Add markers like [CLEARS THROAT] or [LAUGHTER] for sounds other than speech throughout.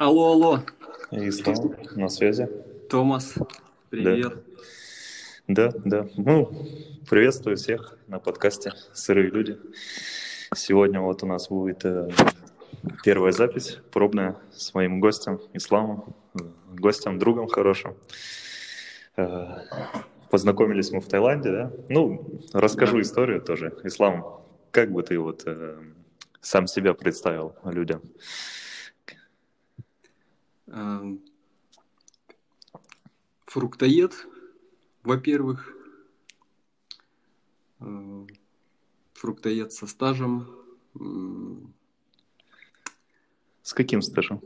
Алло, алло. Ислам, на связи. Томас, привет. Да, да. Ну, приветствую всех на подкасте «Сырые люди». Сегодня вот у нас будет э, первая запись, пробная, с моим гостем Исламом, гостем, другом хорошим. Э, познакомились мы в Таиланде, да? Ну, расскажу да. историю тоже. Ислам, как бы ты вот э, сам себя представил людям? Эм, фруктоед, во-первых, э, фруктоед со стажем. С каким стажем?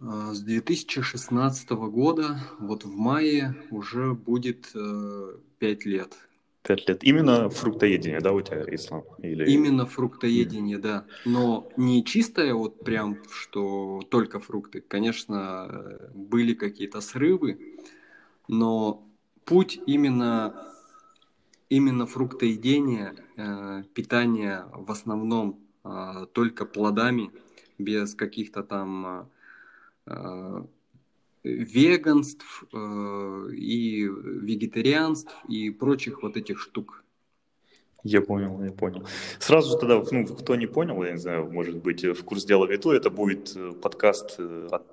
Э, с 2016 года, вот в мае уже будет 5 э, лет. Пять лет. Именно фруктоедение, да, у тебя ислам? Или... Именно фруктоедение, mm. да. Но не чистое вот прям, что только фрукты. Конечно, были какие-то срывы, но путь именно, именно фруктоедения, э, питание в основном э, только плодами, без каких-то там э, веганств э, и вегетарианств и прочих вот этих штук. Я понял, я понял. Сразу же тогда, ну, кто не понял, я не знаю, может быть, в курс дела введу, это будет э, подкаст э, от,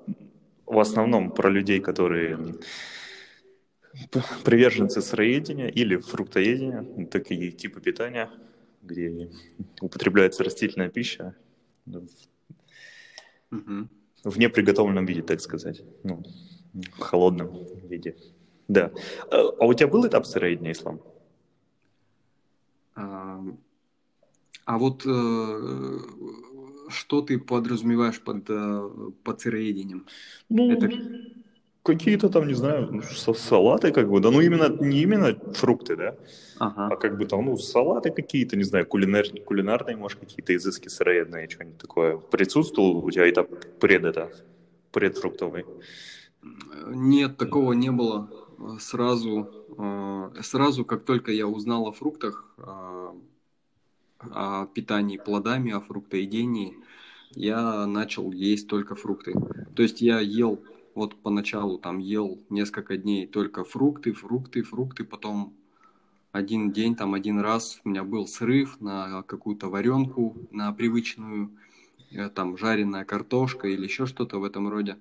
в основном про людей, которые приверженцы сыроедения или фруктоедения, такие типы питания, где употребляется растительная пища. Угу в неприготовленном виде, так сказать, ну, в холодном виде. Да. А, а у тебя был этап сыроедения ислам? А, а вот э, что ты подразумеваешь под, э, под сыроедением? Ну, Это... Какие-то там, не знаю, ну, салаты как бы, да, ну именно, не именно фрукты, да, ага. а как бы там, ну, салаты какие-то, не знаю, кулинар, кулинарные, может, какие-то изыски сыроедные, что-нибудь такое. Присутствовал у тебя это пред это, предфруктовый? Нет, такого не было. Сразу, э, сразу, как только я узнал о фруктах, э, о питании плодами, о фруктоедении, я начал есть только фрукты. То есть я ел вот поначалу там ел несколько дней только фрукты, фрукты, фрукты, потом один день, там один раз у меня был срыв на какую-то варенку, на привычную, э, там жареная картошка или еще что-то в этом роде.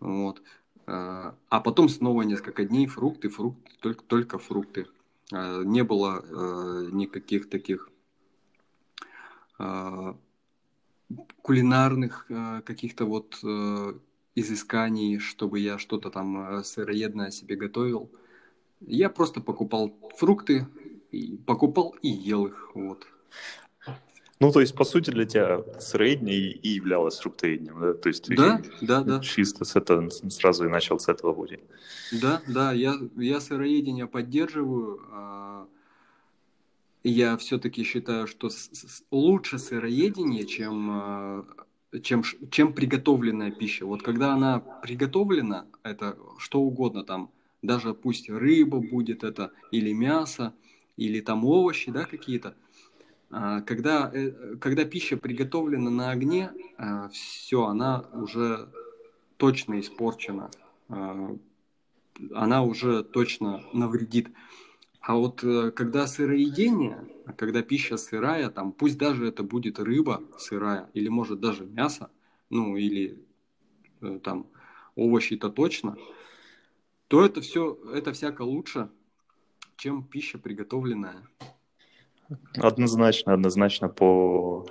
Вот. Э, а потом снова несколько дней фрукты, фрукты, только, только фрукты. Э, не было никаких таких кулинарных каких-то вот изысканий, чтобы я что-то там э, сыроедное себе готовил. Я просто покупал фрукты, покупал и ел их. Вот. Ну, то есть, по сути, для тебя сыроедение и являлось фруктоедением, да? То есть, да, да, да. Чисто с этого, сразу и начал с этого пути. Да, да, я, я сыроедение поддерживаю. А, я все-таки считаю, что лучше сыроедение, чем а, чем, чем приготовленная пища. Вот когда она приготовлена, это что угодно там, даже пусть рыба будет это, или мясо, или там овощи, да, какие-то. А, когда, э, когда пища приготовлена на огне, а, все, она уже точно испорчена. А, она уже точно навредит. А вот э, когда сыроедение, когда пища сырая, там, пусть даже это будет рыба сырая, или может даже мясо, ну или э, там овощи-то точно, то это все, это всяко лучше, чем пища приготовленная. Однозначно, однозначно по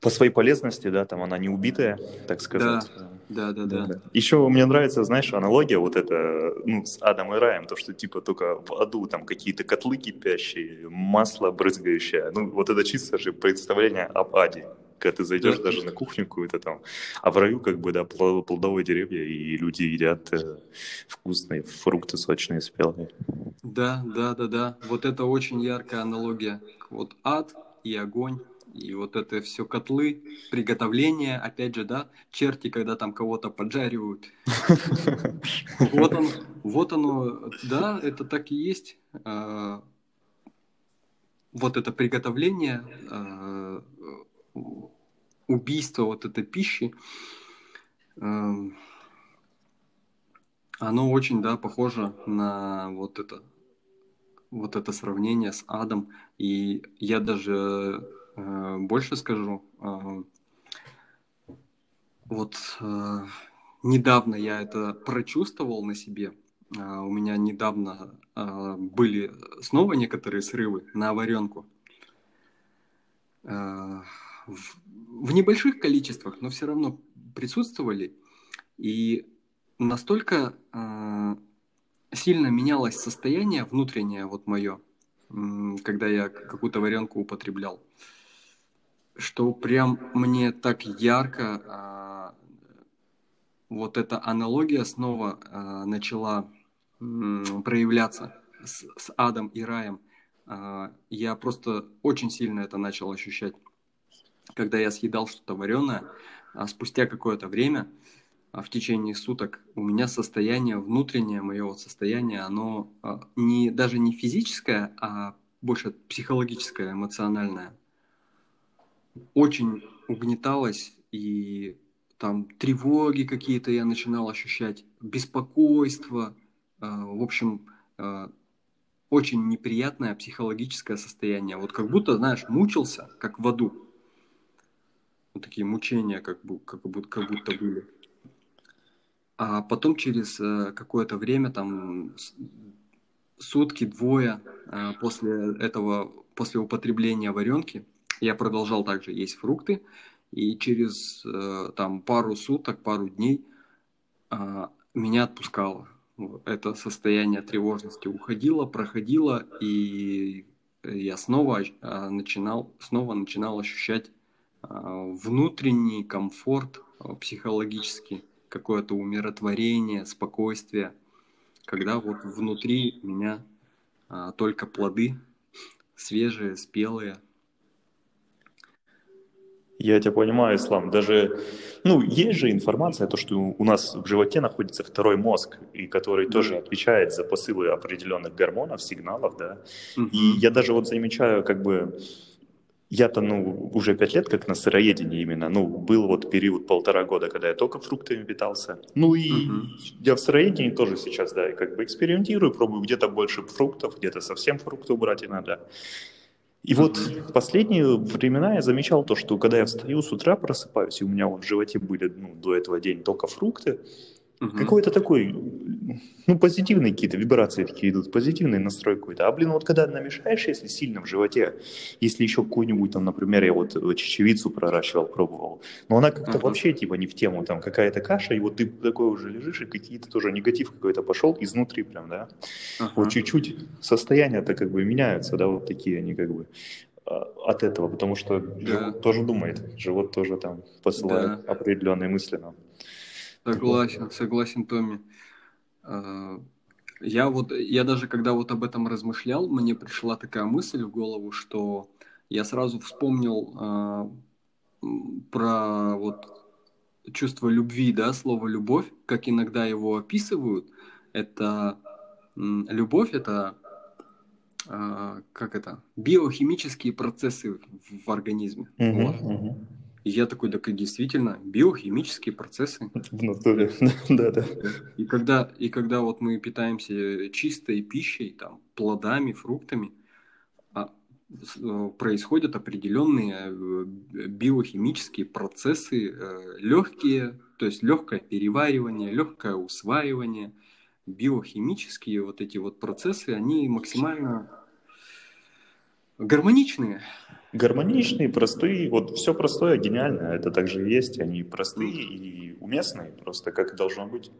по своей полезности, да, там она не убитая, так сказать. Да, да, да. да. Еще мне нравится, знаешь, аналогия вот это, ну, с адом и раем, то, что типа только в аду там какие-то котлы кипящие, масло брызгающее, ну, вот это чисто же представление об аде, когда ты зайдешь да. даже на кухню какую-то там, а в раю как бы, да, плодовые деревья, и люди едят э, вкусные фрукты сочные, спелые. Да, да, да, да, вот это очень яркая аналогия, вот ад и огонь, и вот это все котлы, приготовление, опять же, да, черти, когда там кого-то поджаривают. [LAUGHS] Вот он, вот оно, да, это так и есть. А, вот это приготовление, а, убийство вот этой пищи, эм, оно очень, да, похоже на вот это, вот это сравнение с адом. И я даже больше скажу, э, вот э, недавно я это прочувствовал на себе. Э, у меня недавно э, были снова некоторые срывы на варенку. Э, в, небольших количествах, но все равно присутствовали. И настолько э, сильно менялось состояние внутреннее, вот мое, когда я какую-то варенку употреблял, что прям мне так ярко э, вот эта аналогия снова э, начала э, проявляться с, с адом и раем. Э, я просто очень сильно это начал ощущать когда я съедал что-то вареное, а спустя какое-то время, а в течение суток, у меня состояние внутреннее, мое вот состояние, оно а, не, даже не физическое, а больше психологическое, эмоциональное. Очень угнеталось, и там тревоги какие-то я начинал ощущать, беспокойство, в общем, очень неприятное психологическое состояние. Вот как будто, знаешь, мучился, как в аду вот такие мучения как, бы, как, будто, как будто были. А потом через э, какое-то время, там сутки, двое э, после этого, после употребления варенки, я продолжал также есть фрукты, и через э, там пару суток, пару дней меня отпускало. Это состояние тревожности уходило, проходило, и я снова начинал, снова начинал ощущать а, внутренний комфорт а, психологический, какое-то умиротворение, спокойствие, когда вот внутри меня а, только плоды свежие, спелые. Я тебя понимаю, Ислам. Даже, ну, есть же информация, то, что у нас в животе находится второй мозг, и который тоже отвечает за посылы определенных гормонов, сигналов, да. Mm-hmm. И я даже вот замечаю, как бы, я-то, ну, уже пять лет как на сыроедении именно. Ну, был вот период полтора года, когда я только фруктами питался. Ну и uh-huh. я в сыроедении тоже сейчас, да, как бы экспериментирую, пробую где-то больше фруктов, где-то совсем фруктов брать иногда. И вот в последние времена я замечал то, что когда я встаю с утра, просыпаюсь, и у меня вот в животе были ну, до этого день только фрукты, Угу. Какой-то такой, ну, позитивные какие-то вибрации такие идут, позитивный настрой какой-то. А, блин, вот когда намешаешь, если сильно в животе, если еще какую-нибудь там, например, я вот чечевицу проращивал, пробовал, но она как-то угу. вообще типа не в тему, там какая-то каша, и вот ты такой уже лежишь, и какие-то тоже негатив какой-то пошел изнутри прям, да. Угу. Вот чуть-чуть состояния-то как бы меняются, да, вот такие они как бы а, от этого, потому что да. живот тоже думает, живот тоже там посылает да. определенные мысли нам. Согласен, согласен, Томми. А, я вот, я даже когда вот об этом размышлял, мне пришла такая мысль в голову, что я сразу вспомнил э, про вот чувство любви, да, слово любовь, как иногда его описывают. Это любовь, это э, как это биохимические процессы в, в организме. Uh-huh, вот. uh-huh. И я такой, так и действительно, биохимические процессы. [LAUGHS] В натуре, [LAUGHS] да, да. И когда, и когда вот мы питаемся чистой пищей, там, плодами, фруктами, а, э, происходят определенные э, биохимические процессы, э, легкие, то есть легкое переваривание, легкое усваивание, биохимические вот эти вот процессы, они максимально гармоничные. Гармоничные, простые, вот все простое, гениальное, это также и есть, они простые и уместные, просто как должно быть.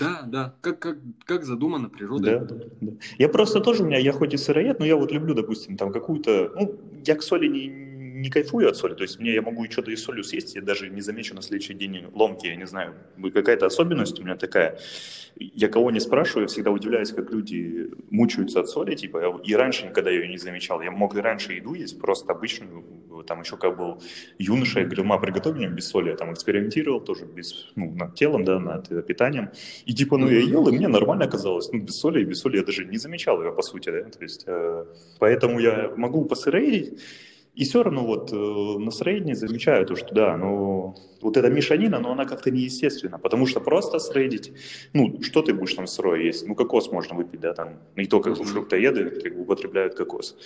Да, да, как, как, как задумано природой. Да, да, да. Я просто тоже, у меня, я хоть и сыроед, но я вот люблю, допустим, там какую-то, ну, я к соли не, не кайфую от соли, то есть мне я могу что-то из солью съесть, я даже не замечу на следующий день ломки, я не знаю, какая-то особенность у меня такая. Я кого не спрашиваю, я всегда удивляюсь, как люди мучаются от соли, типа, и раньше никогда ее не замечал. Я мог и раньше еду есть, просто обычную, там еще как был юноша, я говорил, ма, приготовь мне без соли, я там экспериментировал тоже без, ну, над телом, да, над э, питанием, и типа, ну, я ел, и мне нормально оказалось, ну, без соли, и без соли я даже не замечал ее, по сути, да, то есть, э, поэтому я могу посыроить, И все равно вот э, настроение замечаю, то, что да, но вот эта мешанина, но она как-то неестественна, потому что просто средить, ну, что ты будешь там сырое есть? Ну, кокос можно выпить, да, там, не только фруктоеды как бы употребляют кокос.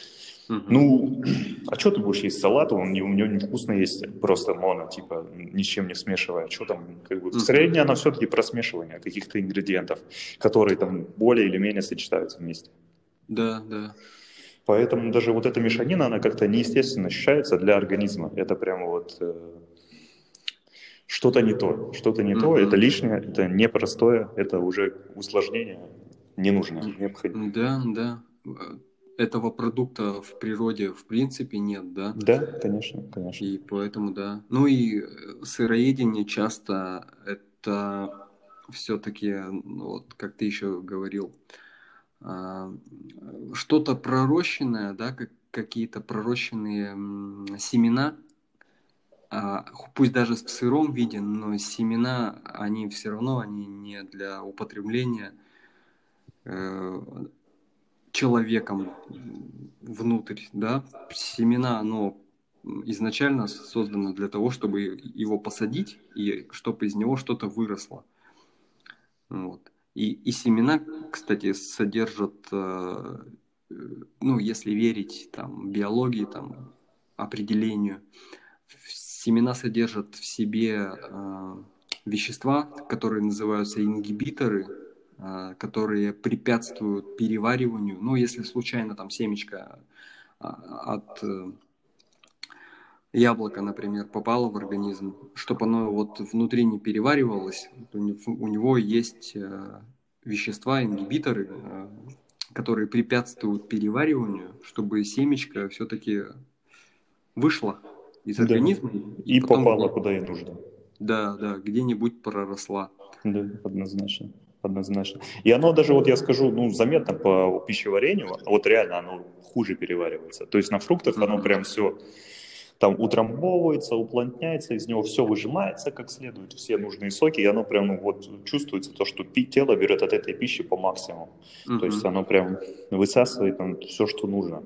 Uh-huh. Ну, [CLEARS THROAT] а что ты будешь есть салат, он не, у него невкусно есть, просто моно, типа, ни с чем не смешивая. Что там, как бы, uh-huh. среднее, оно все-таки про смешивание каких-то ингредиентов, которые там более или менее сочетаются вместе. Да, да. Поэтому даже вот эта мешанина, она как-то неестественно ощущается для организма. Это прямо вот э, что-то не то, что-то не mm-hmm. то, это лишнее, это непростое, это уже усложнение ненужное, необходимое. Да, да. Этого продукта в природе в принципе нет, да? Да, конечно, конечно. И поэтому, да. Ну и сыроедение часто это все-таки, ну вот как ты еще говорил, что-то пророщенное, да, как, какие-то пророщенные семена, а, пусть даже в сыром виде, но семена, они все равно, они не для употребления э, человеком внутрь, да, семена, оно изначально создано для того, чтобы его посадить и чтобы из него что-то выросло. Вот. И, и семена, кстати, содержат, э, ну, если верить там, биологии, там, определению, семена содержат в себе э, вещества, которые называются ингибиторы, э, которые препятствуют перевариванию. Ну, если случайно там семечко э, от э, яблоко, например, попало в организм, чтобы оно вот внутри не переваривалось, у него есть э, вещества, ингибиторы, э, которые препятствуют перевариванию, чтобы семечко все-таки вышло из организма. Да. И, и попало куда и нужно. Да, да, где-нибудь проросла. Да, однозначно однозначно. И оно даже, вот я скажу, ну, заметно по пищеварению, вот реально оно хуже переваривается. То есть на фруктах mm-hmm. оно прям все там утрамбовывается, уплотняется, из него все выжимается как следует, все нужные соки, и оно прям ну, вот чувствуется то, что тело берет от этой пищи по максимуму. Mm-hmm. То есть оно прям высасывает там все, что нужно.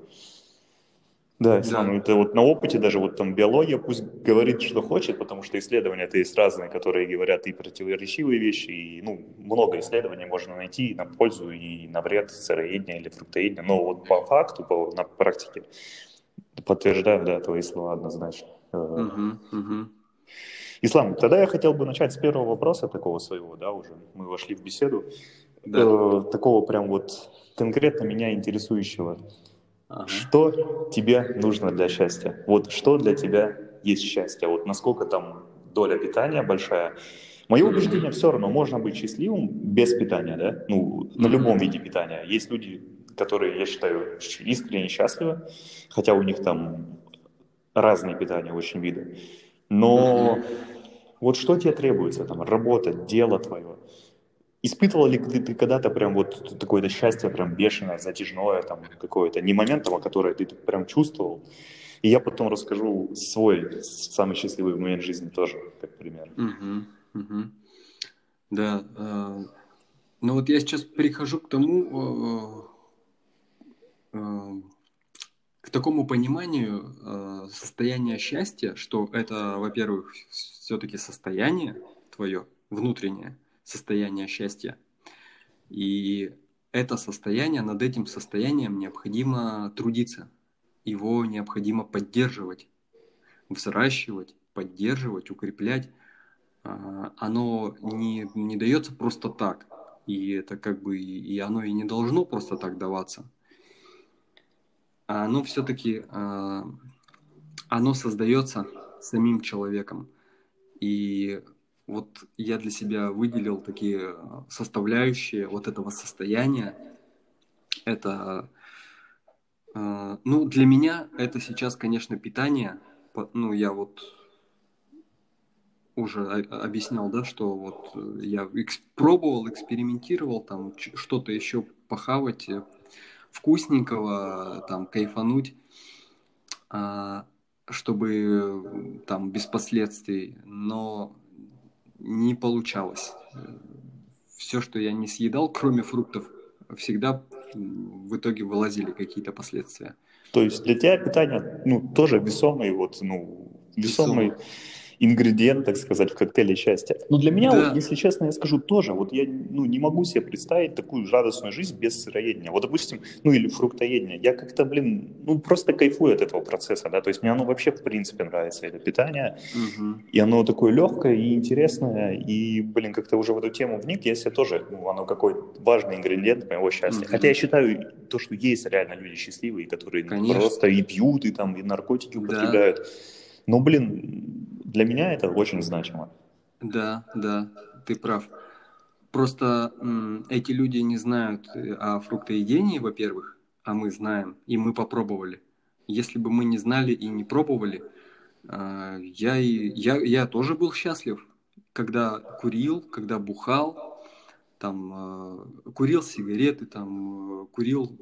Да, да. Ну, это вот на опыте даже вот там биология пусть говорит, что хочет, потому что исследования-то есть разные, которые говорят и противоречивые вещи, и ну, много исследований можно найти на пользу и на вред сыроедения или фруктоедения, но вот по факту, по, на практике Подтверждаю, да, твои слова однозначно. Угу, угу. Ислам, тогда я хотел бы начать с первого вопроса такого своего, да, уже мы вошли в беседу, да. э, такого прям вот конкретно меня интересующего. Ага. Что тебе нужно для счастья? Вот что для тебя есть счастье? Вот насколько там доля питания большая? Мое убеждение все равно, можно быть счастливым без питания, да? Ну, на любом виде питания. Есть люди, которые, я считаю, искренне счастливы, хотя у них там разные питания, очень виды. Но вот что тебе требуется, там, работа, дело твое. Испытывал ли ты, ты когда-то прям вот такое-то счастье, прям бешеное, затяжное, там, какое-то, не моментом, которое ты прям чувствовал? И я потом расскажу свой самый счастливый момент жизни тоже, как пример. Угу. Да, э, ну вот я сейчас прихожу к тому, э, к такому пониманию э, состояния счастья, что это, во-первых, все-таки состояние твое, внутреннее состояние счастья. И это состояние, над этим состоянием необходимо трудиться. Его необходимо поддерживать, взращивать, поддерживать, укреплять. Э, оно не, не дается просто так. И это как бы и оно и не должно просто так даваться оно все-таки а, оно создается самим человеком. И вот я для себя выделил такие составляющие вот этого состояния. Это, а, ну, для меня это сейчас, конечно, питание. Ну, я вот уже объяснял, да, что вот я экс- пробовал, экспериментировал, там что-то еще похавать, вкусненького, там, кайфануть, а, чтобы там без последствий, но не получалось. Все, что я не съедал, кроме фруктов, всегда в итоге вылазили какие-то последствия. То есть для тебя питание, ну, тоже весомый, вот, ну, весомый, весомый ингредиент, так сказать, в коктейле счастья. Но для меня, да. вот, если честно, я скажу тоже, вот я ну, не могу себе представить такую радостную жизнь без сыроедения. Вот, допустим, ну или фруктоедения. Я как-то, блин, ну просто кайфую от этого процесса, да, то есть мне оно вообще в принципе нравится, это питание, угу. и оно такое легкое и интересное, и, блин, как-то уже в эту тему вник, я себе тоже, ну, оно какой важный ингредиент моего счастья. Угу. Хотя я считаю то, что есть реально люди счастливые, которые Конечно. просто и пьют, и там, и наркотики употребляют. Да. Но, блин, для меня это очень значимо. Да, да, ты прав. Просто м, эти люди не знают э, о фруктоедении, во-первых, а мы знаем, и мы попробовали. Если бы мы не знали и не пробовали, э, я, и, я, я тоже был счастлив, когда курил, когда бухал, там, э, курил сигареты, там, э, курил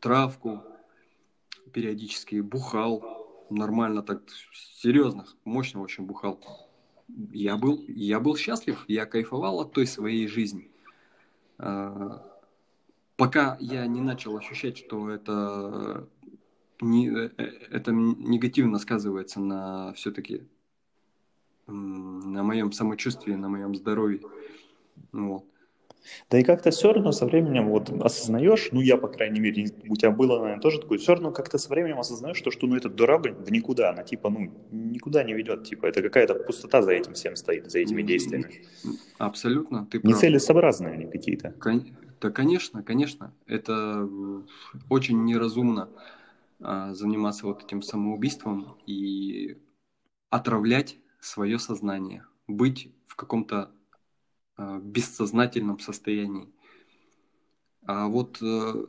травку, периодически бухал, нормально так, серьезно, мощно очень бухал. Я был, я был счастлив, я кайфовал от той своей жизни. А, пока я не начал ощущать, что это, не, э, это негативно сказывается на все-таки на моем самочувствии, на моем здоровье. Вот. Да и как-то все равно со временем вот осознаешь, ну я, по крайней мере, у тебя было, наверное, тоже такое, все равно как-то со временем осознаешь, что, что ну эта дорога в никуда, она типа, ну, никуда не ведет, типа, это какая-то пустота за этим всем стоит, за этими действиями. Абсолютно, ты прав. Нецелесообразные они какие-то. Да, конечно, конечно, это очень неразумно а, заниматься вот этим самоубийством и отравлять свое сознание, быть в каком-то Э, бессознательном состоянии. А вот э,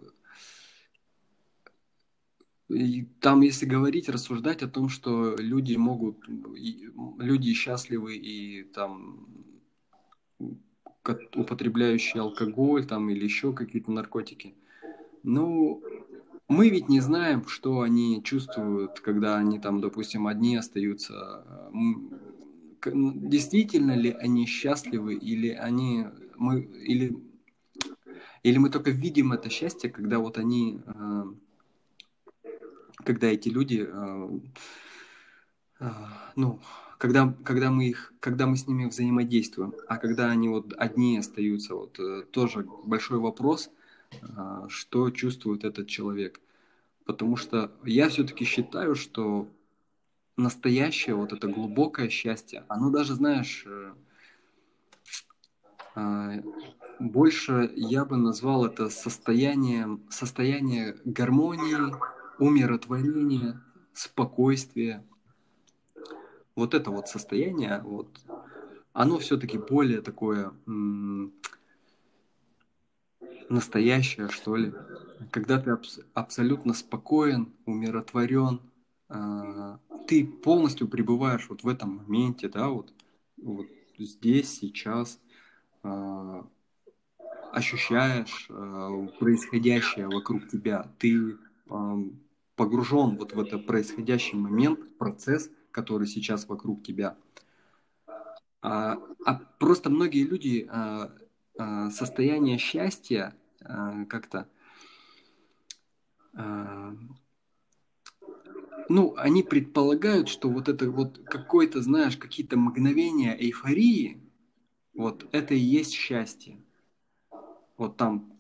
и там, если говорить, рассуждать о том, что люди могут, люди счастливы и там употребляющие алкоголь там или еще какие-то наркотики. Ну, мы ведь не знаем, что они чувствуют, когда они там, допустим, одни остаются действительно ли они счастливы, или они мы или или мы только видим это счастье, когда вот они, э, когда эти люди, э, э, ну, когда, когда мы их, когда мы с ними взаимодействуем, а когда они вот одни остаются, вот тоже большой вопрос, что чувствует этот человек, потому что я все-таки считаю, что настоящее, вот это глубокое счастье, оно даже, знаешь, э, а, больше я бы назвал это состоянием, состояние гармонии, умиротворения, спокойствия. Вот это вот состояние, вот, оно все-таки более такое настоящее, что ли. Когда ты абс- абсолютно спокоен, умиротворен, ты полностью пребываешь вот в этом моменте, да, вот, вот здесь, сейчас, э, ощущаешь э, происходящее вокруг тебя, ты погружен вот в этот происходящий момент, процесс, который сейчас вокруг тебя. А, а просто многие люди э, э, состояние счастья э, как-то э, ну, они предполагают, что вот это вот какое-то, знаешь, какие-то мгновения эйфории, вот это и есть счастье. Вот там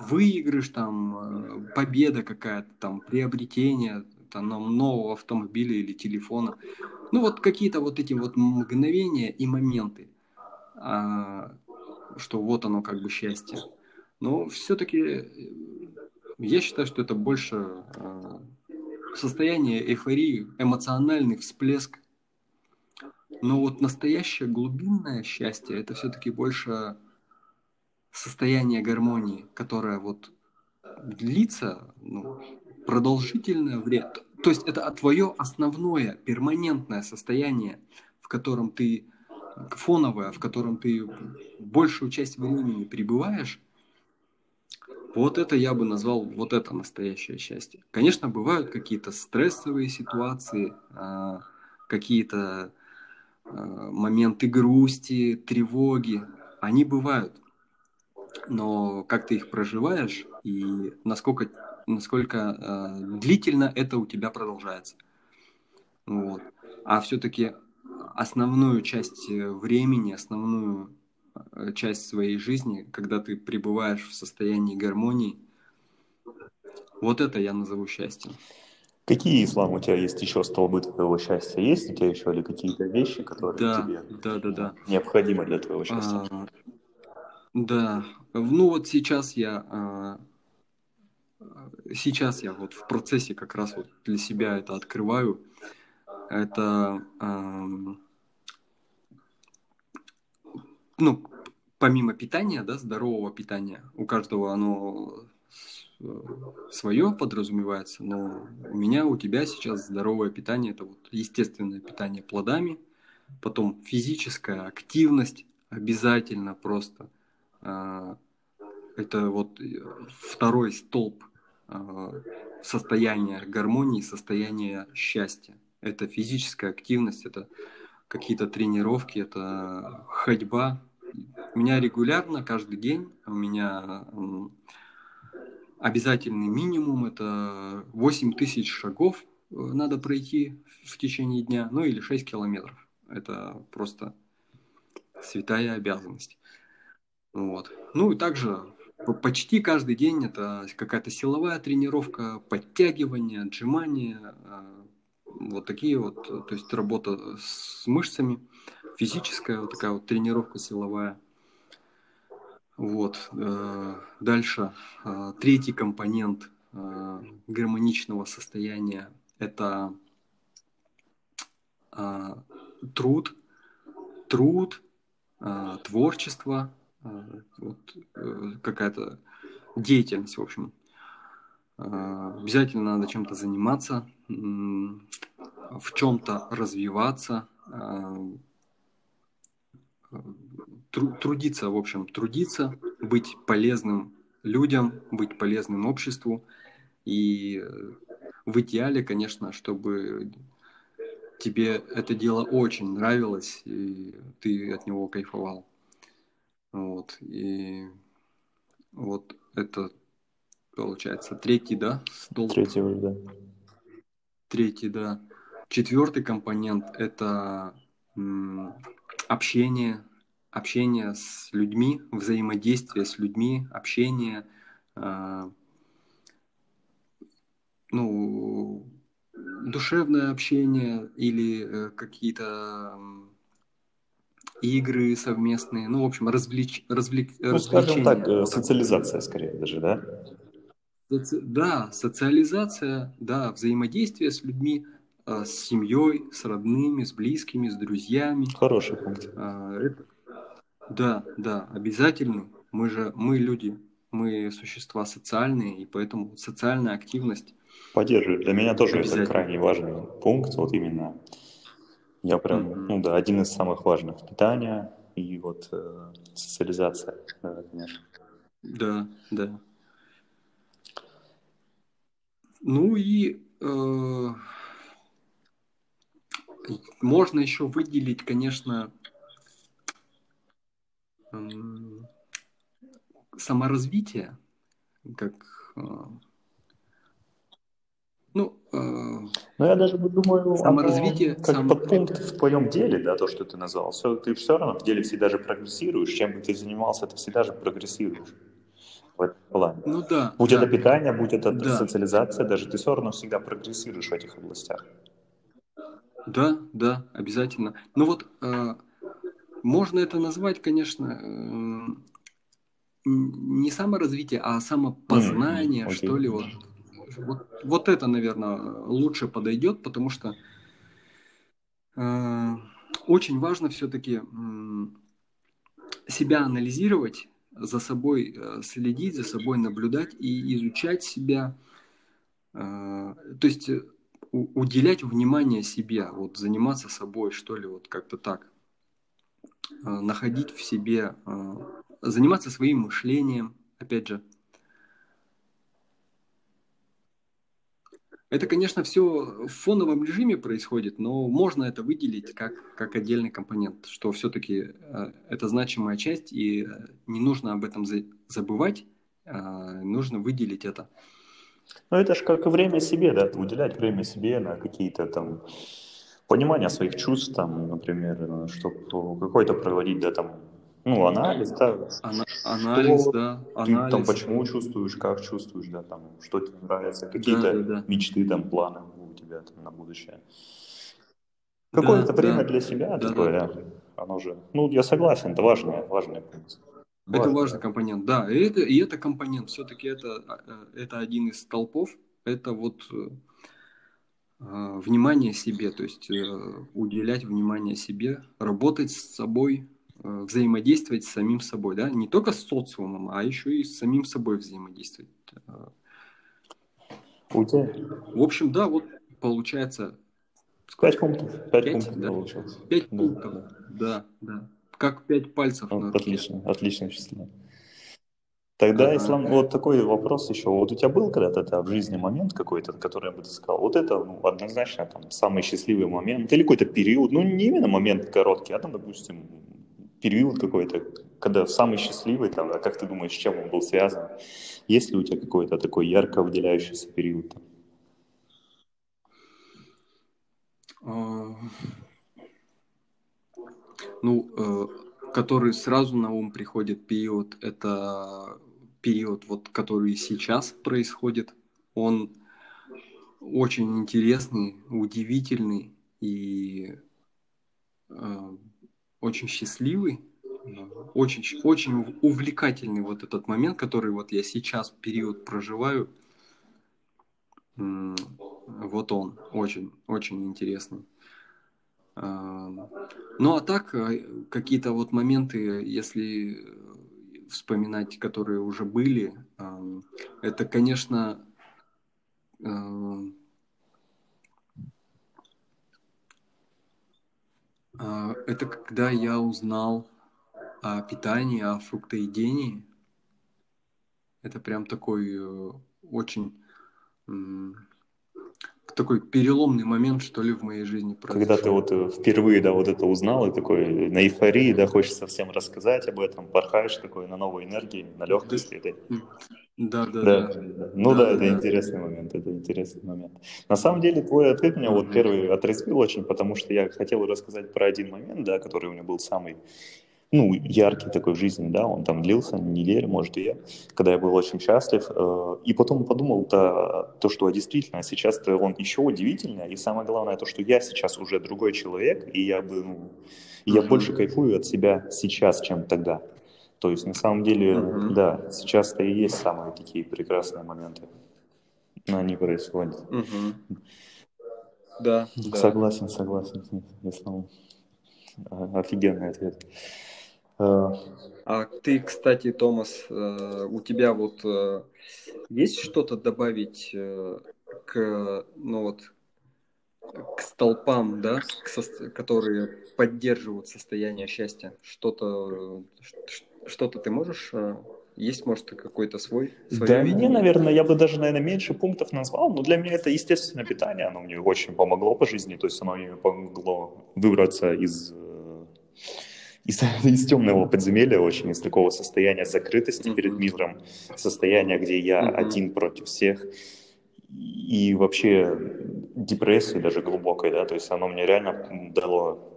выигрыш, там э, победа какая-то, там приобретение там, нового автомобиля или телефона. Ну вот какие-то вот эти вот мгновения и моменты, а, что вот оно как бы счастье. Но все-таки э, я считаю, что это больше а, состояние эйфории, эмоциональный всплеск. Но вот настоящее глубинное счастье это все-таки больше состояние гармонии, которое вот длится ну, продолжительное время. То есть это твое основное, перманентное состояние, в котором ты фоновое, в котором ты большую часть времени пребываешь, вот это я бы назвал, вот это настоящее счастье. Конечно, бывают какие-то стрессовые ситуации, а, какие-то а, моменты грусти, тревоги. Они бывают. Но как ты их проживаешь и насколько, насколько э, длительно это у тебя продолжается. Вот. А все-таки основную часть э, времени, основную часть своей жизни, когда ты пребываешь в состоянии гармонии, вот это я назову счастьем. Какие, Ислам, у тебя есть еще столбы твоего счастья? Есть у тебя еще или какие-то вещи, которые да, тебе да, да, да. необходимы для твоего счастья? А, да, ну вот сейчас я а, сейчас я вот в процессе как раз вот для себя это открываю. Это а, ну помимо питания, да, здорового питания, у каждого оно свое подразумевается, но у меня, у тебя сейчас здоровое питание, это вот естественное питание плодами, потом физическая активность обязательно просто. А, это вот второй столб а, состояния гармонии, состояния счастья. Это физическая активность, это какие-то тренировки, это ходьба. У меня регулярно, каждый день, у меня обязательный минимум это 8 тысяч шагов э, надо пройти в течение дня, ну или 6 километров. Это просто святая обязанность. Вот. Ну и также почти каждый день это какая-то силовая тренировка, подтягивание, отжимание, э, вот такие вот, то есть работа с мышцами, физическая вот такая вот тренировка силовая – вот. Э, дальше. Э, третий компонент э, гармоничного состояния – это труд, труд, творчество, вот, какая-то деятельность, в общем. Обязательно надо чем-то заниматься, в чем-то развиваться, тру- трудиться, в общем, трудиться, быть полезным людям, быть полезным обществу. И э, в идеале, конечно, чтобы тебе это дело очень нравилось, и ты от него кайфовал. Вот. И вот это получается третий, да, столб? Третий, да. Третий, да. Четвертый компонент – это общение, общение с людьми, взаимодействие с людьми, общение, э, ну, душевное общение или э, какие-то игры совместные, ну, в общем, развлеч, развлек, ну, скажем так, э, социализация скорее даже, да? Соци... Да, социализация, да, взаимодействие с людьми, э, с семьей, с родными, с близкими, с друзьями. Хороший пункт. Э, это, да, да, обязательно. Мы же, мы люди, мы существа социальные, и поэтому социальная активность. Поддерживаю. Для меня тоже это крайне важный пункт. Вот именно я прям, mm-hmm. ну да, один из самых важных. Питание и вот э, социализация, да, конечно. Да, да. Ну и э, можно еще выделить, конечно, саморазвитие, как э, ну, э, ну, я даже думаю, саморазвитие, как сам... подпункт в твоем деле, да, то, что ты назвал. Все, ты все равно в деле всегда же прогрессируешь. Чем бы ты занимался, ты всегда же прогрессируешь в этом плане. Ну да. Будь да. это питание, будь это да. социализация, даже ты все равно всегда прогрессируешь в этих областях. Да, да, обязательно. Ну вот э, можно это назвать, конечно, э, не саморазвитие, а самопознание, mm-hmm. что ли. Вот. Вот, вот это, наверное, лучше подойдет, потому что э, очень важно все-таки э, себя анализировать, за собой э, следить, за собой наблюдать и изучать себя. Э, то есть э, уделять внимание себе, вот заниматься собой, что ли, вот как-то так. Э, находить в себе, э, заниматься своим мышлением, опять же. Это, конечно, все в фоновом режиме происходит, но можно это выделить как, как отдельный компонент, что все-таки э, это значимая часть, и не нужно об этом забывать, нужно выделить это. Ну, это же как время себе, да, уделять время себе на какие-то там понимания своих чувств, там, например, чтобы какой-то проводить, да, там, ну, анализ, да. Ана- анализ, что да, ты анализ. там почему чувствуешь, как чувствуешь, да, там, что тебе нравится, какие-то Да, да, да. мечты, там, планы у тебя там, на будущее. Какое-то Да, время да. для себя Да, такое, да. да. Оно же, ну, я согласен, это важный, важный пункт. Это важный компонент, да. И это, и это компонент, все-таки это, э, это один из столпов, это вот э, внимание себе, то есть э, уделять внимание себе, работать с собой, э, взаимодействовать с самим собой, да, не только с социумом, а еще и с самим собой взаимодействовать. Э, У тебя В общем, да, вот получается пять пунктов, пять, Пять, пунктов да. получилось. пять Да, пунктов, да. да, как пять пальцев Ну, на отлично, отличное число. Тогда. Ислам, вот такой вопрос еще. Вот у тебя был когда-то да, в жизни момент какой-то, который бы ты сказал, вот это ну, однозначно там самый счастливый момент, или какой-то период, ну не именно момент короткий, а там, допустим, период какой-то, когда самый счастливый, там, а как ты думаешь, с чем он был связан? Есть ли у тебя какой-то такой ярко выделяющийся период? А, Ну, э, который сразу на ум приходит период, это период, вот, который сейчас происходит. Он очень интересный, удивительный и э, очень счастливый, э, очень, очень увлекательный вот этот момент, который вот я сейчас период проживаю. Вот он, очень, очень интересный. А, Ну а так, э, какие-то вот моменты, если э, вспоминать, которые уже были, это, конечно, а, это когда я узнал о питании, о фруктоедении. Это прям такой э, очень такой переломный момент, что ли, в моей жизни Когда ты произошел. вот э, впервые, да, вот это узнал, и такой на эйфории, да, хочется всем рассказать об этом, порхаешь такой на новой энергии, на легкости. Да, да, Да, да. да. Ну да, это интересный момент, это интересный момент. На самом деле твой ответ меня вот первый отрезвил очень, потому что я хотел рассказать про один момент, да, который у меня был самый, ну, яркий такой в жизни, да, он там длился неделю, может, две, когда я был очень счастлив, э, и потом подумал то, то что действительно сейчас-то он еще удивительнее, и самое главное то, что я сейчас уже другой человек, и я бы, ну, я больше кайфую от себя сейчас, чем тогда. То есть на самом деле, да, сейчас-то и есть самые такие прекрасные моменты. Но они происходят. Да, да. Согласен, согласен. Ислам. А, Офигенный ответ. Э, А ты, кстати, Томас, э, у тебя вот э, есть что-то добавить к, ну вот, к столпам, да, к сос- которые поддерживают состояние счастья? Что-то, что-то ты можешь? Есть, может, какой-то свой? Да, мне, видение? наверное, я бы даже, наверное, меньше пунктов назвал, но для меня это естественное питание, оно мне очень помогло по жизни, то есть оно мне помогло выбраться из, из, [LAUGHS] из темного подземелья, очень из такого состояния закрытости перед Мгм. миром, состояния, где я Мгм. один против всех, и вообще депрессии даже глубокой, да, то есть оно мне реально дало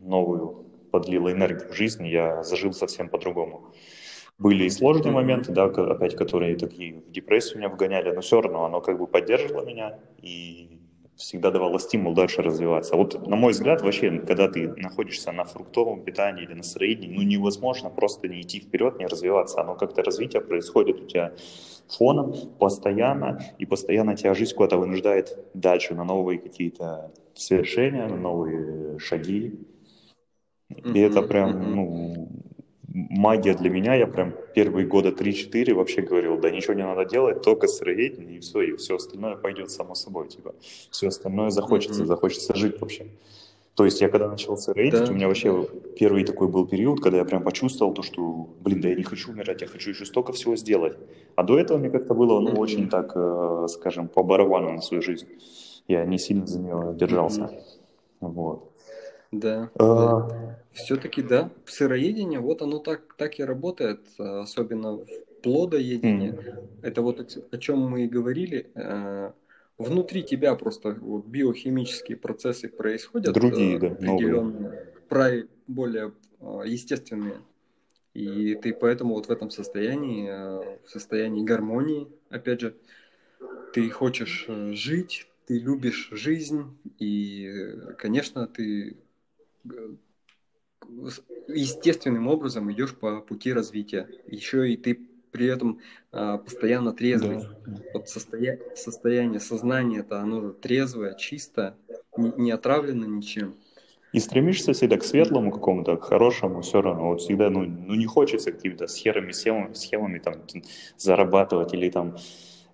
новую, подлило энергию в жизнь, я зажил совсем по-другому. Были и сложные моменты, да, опять, которые такие в депрессию меня вгоняли, но все равно оно как бы поддерживало меня и всегда давало стимул дальше развиваться. Вот, на мой взгляд, вообще, когда ты находишься на фруктовом питании или на сыроедении, ну, невозможно просто не идти вперед, не развиваться. Оно как-то развитие происходит у тебя фоном постоянно, и постоянно тебя жизнь куда-то вынуждает дальше на новые какие-то свершения, на новые шаги. И это Мгм, прям, ну, магия для меня. Я прям первые года 3-4 вообще говорил, да ничего не надо делать, только сыроедение, и все, и все остальное пойдет само собой. Типа, все остальное захочется, Мгм. захочется жить вообще. То есть я когда начал сыроедить, Да, у меня вообще первый такой был период, когда я прям почувствовал то, что, блин, да я не хочу умирать, я хочу еще столько всего сделать. А до этого мне как-то было, ну, Мгм. очень так, э, скажем, по барабану на свою жизнь. Я не сильно за нее держался. Вот. Да, А, да. Все-таки да, сыроедение, вот оно так, так и работает, а, особенно в плодоедение. Mm. Это вот о, чем мы и говорили. Э, внутри тебя просто вот биохимические процессы происходят. Другие, да, определенные, новые. более естественные. И ты поэтому вот в этом состоянии, в состоянии гармонии, опять же, ты хочешь жить, ты любишь жизнь, и, конечно, ты естественным образом идешь по пути развития. Еще и ты при этом а, постоянно трезвый. Да. Вот состоя... состояние сознания это оно трезвое, чисто, не, не отравлено ничем. И стремишься всегда к светлому какому-то, к хорошему, все равно. Вот всегда, ну, ну не хочется какими-то схемами, схемами, схемами там зарабатывать или там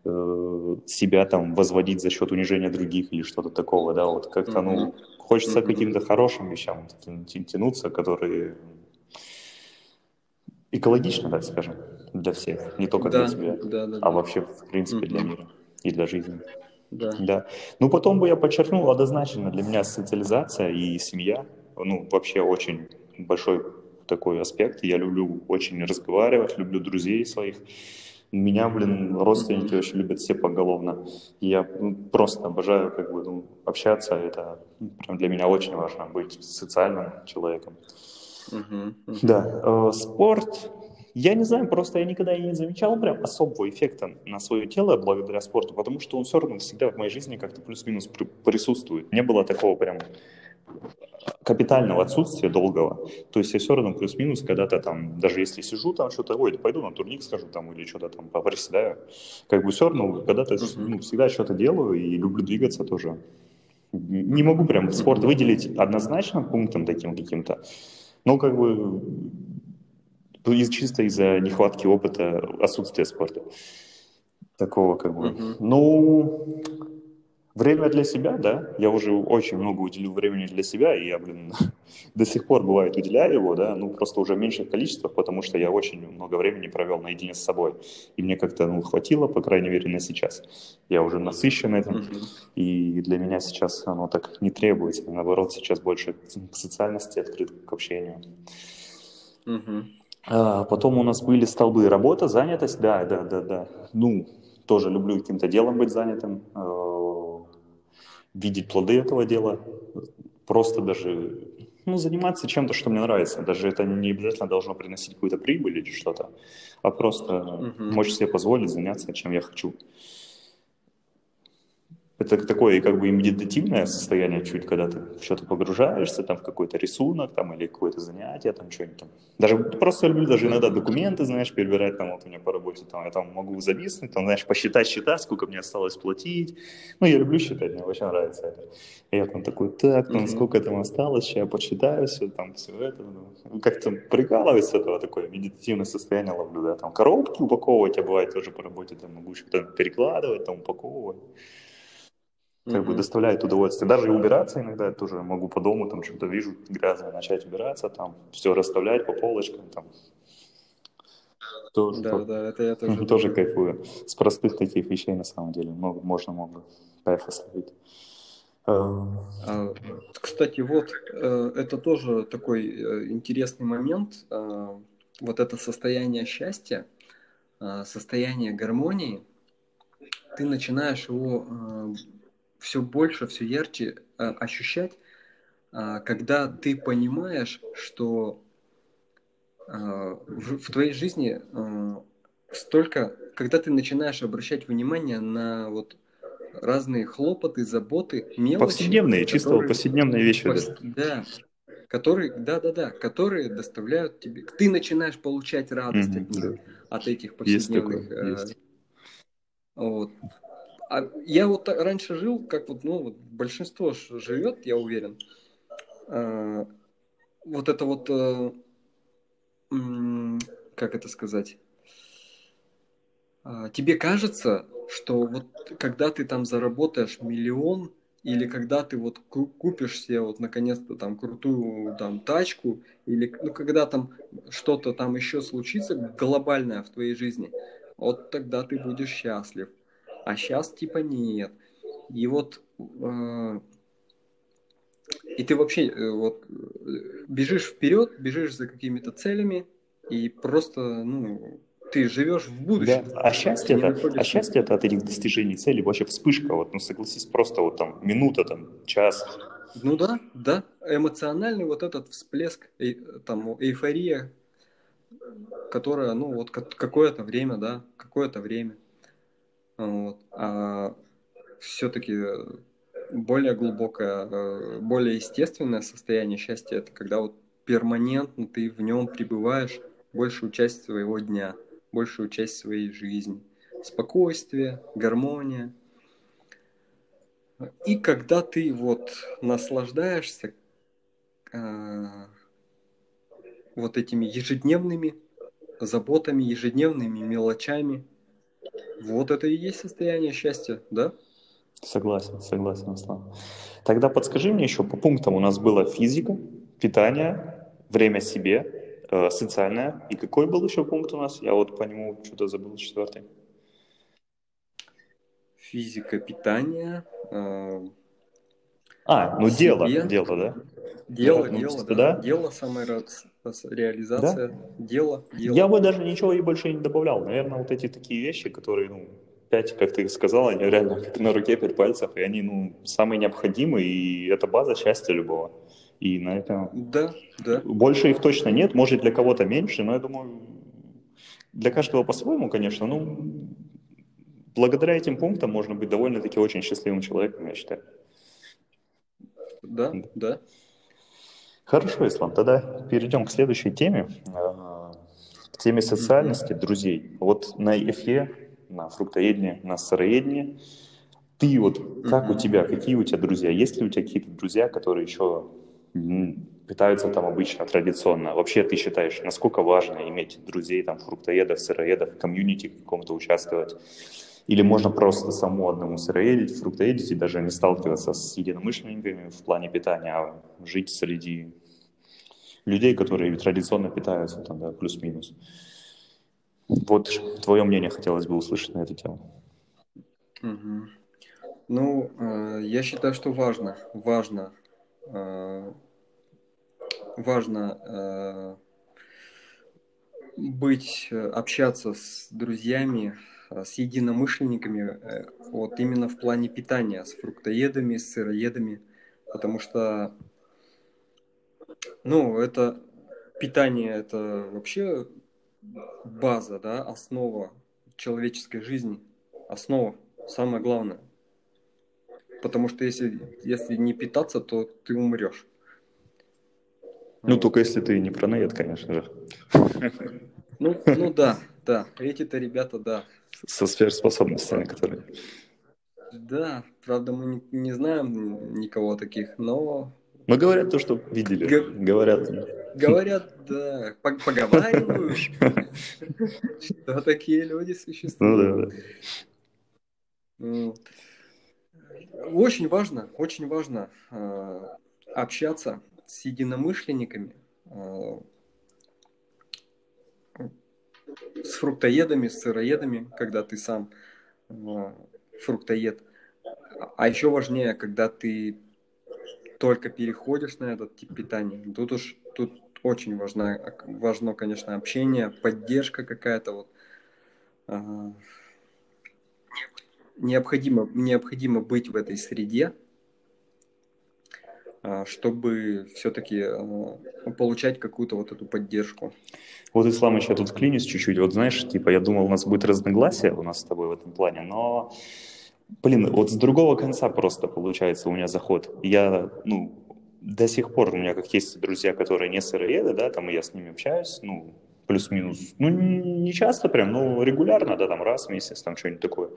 э, себя там возводить за счет унижения других или что-то такого, да, вот как-то, mm-hmm. ну, хочется mm-hmm. к каким-то хорошим вещам тянуться, которые экологично, так скажем, для всех, не только да, для тебя, да, да, а да. вообще, в принципе, для мира и для жизни. Да. да. Ну, потом бы я подчеркнул однозначно, для меня социализация и семья, ну, вообще очень большой такой аспект. Я люблю очень разговаривать, люблю друзей своих. Меня, блин, родственники очень любят все поголовно. Я ну, просто обожаю как бы ну, общаться. Это прям для меня очень важно быть социальным человеком. Mm-hmm. Да, э, спорт я не знаю, просто я никогда и не замечал прям особого эффекта на свое тело благодаря спорту, потому что он все равно всегда в моей жизни как-то плюс-минус присутствует. Не было такого прям капитального отсутствия долгого. То есть я все равно плюс-минус когда-то там, даже если сижу там что-то, ой, пойду на турник скажу там или что-то там поприседаю, как бы все равно когда-то ну, всегда что-то делаю и люблю двигаться тоже. Не могу прям спорт выделить однозначно пунктом таким каким-то, но как бы из, чисто из-за нехватки опыта, отсутствия спорта. Такого как бы. Uh-huh. Ну, время для себя, да. Я уже очень много уделил времени для себя, и я, блин, [LAUGHS] до сих пор, бывает, уделяю его, да, ну, просто уже в меньших количествах, потому что я очень много времени провел наедине с собой. И мне как-то, ну, хватило, по крайней мере, на сейчас. Я уже насыщен этим, uh-huh. и для меня сейчас оно так не требуется. Наоборот, сейчас больше к социальности открыт, к общению. Uh-huh. А, потом у нас были столбы работа, занятость, да, да, да, да. Ну, тоже люблю каким-то делом быть занятым, э, видеть плоды этого дела, просто даже ну, заниматься чем-то, что мне нравится. Даже это не обязательно должно приносить какую-то прибыль или что-то, а просто uh-huh. мочь себе позволить заняться, чем я хочу. Это такое как бы медитативное состояние чуть, когда ты в что-то погружаешься, там, в какой-то рисунок, там, или какое-то занятие, там, что-нибудь там. Даже просто люблю даже иногда документы, знаешь, перебирать, там, вот у меня по работе, там, я там могу зависнуть, там, знаешь, посчитать счета, сколько мне осталось платить. Ну, я люблю считать, мне очень нравится это. И я там такой, так, там, mm-hmm. сколько там осталось, сейчас я посчитаю все, там, все это. Ну, как-то прикалываюсь с этого, такое медитативное состояние ловлю, да, там, коробки упаковывать, а бывает тоже по работе, там, могу что-то перекладывать, там, упаковывать как mm-hmm. бы доставляет удовольствие. Даже и убираться иногда тоже могу по дому, там что-то вижу грязное, начать убираться, там все расставлять по полочкам, там. Тоже, да, да, это я тоже. Тоже кайфую. С простых таких вещей на самом деле много, можно много кайфа словить. А, кстати, вот э, это тоже такой э, интересный момент. А, вот это состояние счастья, а, состояние гармонии, ты начинаешь его все больше, все ярче э, ощущать, э, когда ты понимаешь, что э, в, твоей жизни столько, когда ты начинаешь обращать внимание на вот разные хлопоты, заботы, мелочи. Повседневные, чисто повседневные вещи. Пос... Да. Которые, да, да, да, которые доставляют тебе. Ты начинаешь получать радость mm-hmm, от них, да. от этих повседневных. Есть такое, есть. Вот. А я вот раньше жил, как вот, ну, вот большинство живет, я уверен. А, вот это вот, а, как это сказать? А, тебе кажется, что вот когда ты там заработаешь миллион, или когда ты вот купишь себе вот наконец-то там крутую там тачку, или ну когда там что-то там еще случится глобальное в твоей жизни, вот тогда ты будешь счастлив а сейчас типа нет. И вот э, и ты вообще э, вот бежишь вперед, бежишь за какими-то целями, и просто, ну, ты живешь в будущем. Да. А счастье это, находишься... а счастье это от этих достижений цели вообще вспышка, вот, ну согласись, просто вот там минута, там час. Ну да, да, эмоциональный вот этот всплеск, э, там эйфория, которая, ну вот какое-то время, да, какое-то время. Вот. А все-таки более глубокое, э, более естественное состояние счастья это когда вот перманентно ты в нем пребываешь большую часть своего дня, большую часть своей жизни. Спокойствие, гармония. И когда ты вот наслаждаешься э, вот этими ежедневными заботами, ежедневными мелочами, вот это и есть состояние счастья, да? Согласен, согласен, Аслан. Тогда подскажи мне еще по пунктам. У нас была физика, питание, время себе, э, социальное. И какой был еще пункт у нас? Я вот по нему что-то забыл, четвертый. Физика, питание. Э, а, ну себе. дело, дело, да? Дело, дело, да. да. Дело, самореализация, да? дело, дело. Я бы даже ничего и больше не добавлял. Наверное, вот эти такие вещи, которые, ну, пять, как ты сказал, они реально [LAUGHS] как на руке пять пальцев, и они, ну, самые необходимые, и это база счастья любого. И на этом... Да, да. Больше их точно нет, может для кого-то меньше, но я думаю, для каждого по-своему, конечно, ну, благодаря этим пунктам можно быть довольно-таки очень счастливым человеком, я считаю. Да, да. Хорошо, Ислам, тогда перейдем к следующей теме, а, к теме социальности друзей. Вот на ИФЕ, на фруктоедне, на сыроедне, ты вот, как у тебя, какие у тебя друзья? Есть ли у тебя какие-то друзья, которые еще питаются там обычно традиционно? Вообще ты считаешь, насколько важно иметь друзей, там, фруктоедов, сыроедов, в комьюнити каком-то участвовать? Или можно просто саму одному сыроедить, фруктоедить и даже не сталкиваться с единомышленниками в плане питания, а жить среди людей, которые традиционно питаются, там, да, плюс-минус. Вот твое мнение хотелось бы услышать на эту тему. Угу. Ну, э, я считаю, что важно, важно, э, важно э, быть, общаться с друзьями, Э, с единомышленниками э, вот именно в плане питания, с фруктоедами, с сыроедами, потому что, ну, это питание, это вообще база, да, основа человеческой жизни, основа, самое главное. Потому что если, если не питаться, то ты умрешь. Ну, только если ты не пронаед, конечно же. Ну, ну да, да. Эти-то ребята, да, со сверхспособностями, которые... Да, правда, мы не, знаем никого таких, но... Но говорят то, что видели. Г... Говорят. Говорят, да, поговаривают, [LAUGHS] что такие люди существуют. Ну да, да. Очень важно, очень важно а, общаться с единомышленниками, а, с фруктоедами, с сыроедами, когда ты сам э, фруктоед. А еще важнее, когда ты только переходишь на этот тип питания. Тут уж тут очень важно, важно, конечно, общение, поддержка какая-то вот. Э, необходимо, необходимо быть в этой среде, а, чтобы все-таки а, получать какую-то вот эту поддержку. Вот, Исламыч, я тут вклинюсь чуть-чуть. Вот знаешь, типа, я думал, у нас будет разногласие у нас с тобой в этом плане, но, блин, вот с другого конца просто получается у меня заход. Я, ну, до сих пор у меня как есть друзья, которые не сыроеды, да, там я с ними общаюсь, ну, плюс-минус, ну, не часто прям, но регулярно, да, там раз в месяц, там что-нибудь такое,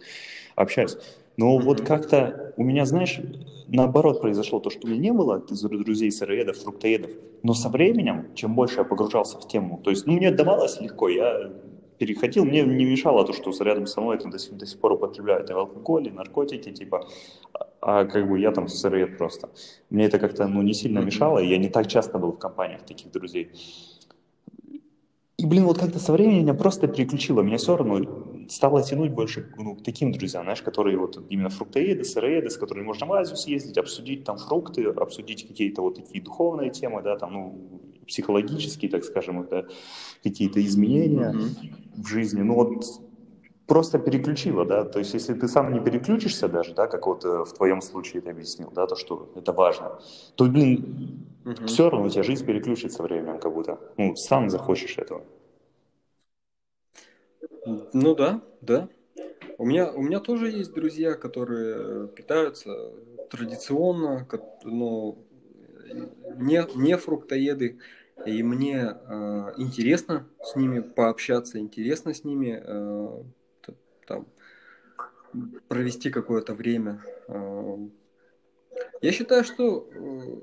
общаюсь. Но mm-hmm. вот как-то у меня, знаешь, наоборот произошло то, что у меня не было друзей сыроедов, фруктоедов, но со временем, чем больше я погружался в тему, то есть, ну, мне давалось легко, я переходил, мне не мешало то, что рядом со мной это до, сих, до сих пор употребляют и алкоголь, и наркотики, типа, а, а как бы я там сыроед просто. Мне это как-то, ну, не сильно мешало, и я не так часто был в компаниях таких друзей. И, блин, вот как-то со временем меня просто переключило. Меня все равно стало тянуть больше ну, к таким друзьям, знаешь, которые вот именно фруктоеды, сыроеды, с которыми можно в Азию съездить, обсудить там фрукты, обсудить какие-то вот такие духовные темы, да, там, ну, психологические, так скажем, это какие-то изменения mm-hmm. в жизни. Ну вот просто переключило, да, то есть если ты сам не переключишься даже, да, как вот э, в твоем случае ты объяснил, да, то, что это важно, то, блин, угу. все равно у тебя жизнь переключится временем как будто, ну, сам захочешь этого. Ну да, да. У меня, у меня тоже есть друзья, которые питаются традиционно, но не, не фруктоеды, и мне э, интересно с ними пообщаться, интересно с ними э, там провести какое-то время. Э, я считаю, что э,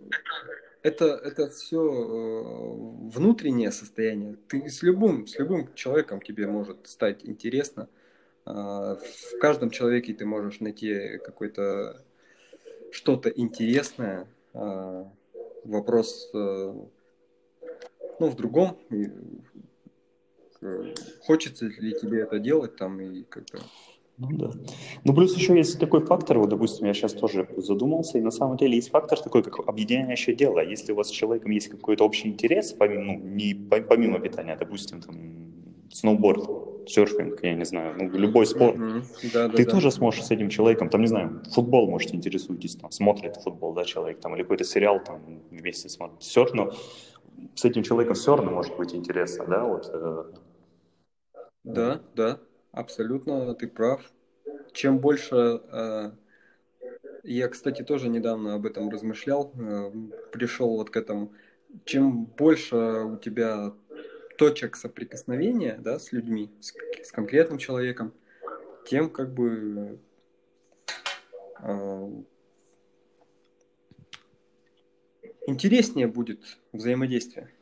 это, это все э, внутреннее состояние. Ты с любым, с любым человеком тебе может стать интересно. В каждом человеке ты можешь найти какой-то что-то интересное. Вопрос ну, в другом. Хочется ли тебе это делать там и как-то ну да. Ну плюс еще есть такой фактор, вот, допустим, я сейчас тоже задумался, и на самом деле есть фактор такой, как объединяющее дело. Если у вас с человеком есть какой-то общий интерес, помимо, ну, не помимо питания, допустим, там, сноуборд, серфинг, я не знаю, ну, любой спорт, mm-hmm. да, ты да, тоже да. сможешь с этим человеком, там, не знаю, футбол, может, интересуетесь, там, смотрит футбол, да, человек, там, или какой-то сериал, там, вместе смотрит, все равно с этим человеком все равно может быть интересно, да, вот. Э, да, да, Абсолютно, ты прав. Чем больше... Э, я, кстати, тоже недавно об этом размышлял, э, пришел вот к этому. Чем больше у тебя точек соприкосновения да, с людьми, с, с конкретным человеком, тем как бы э, интереснее будет взаимодействие.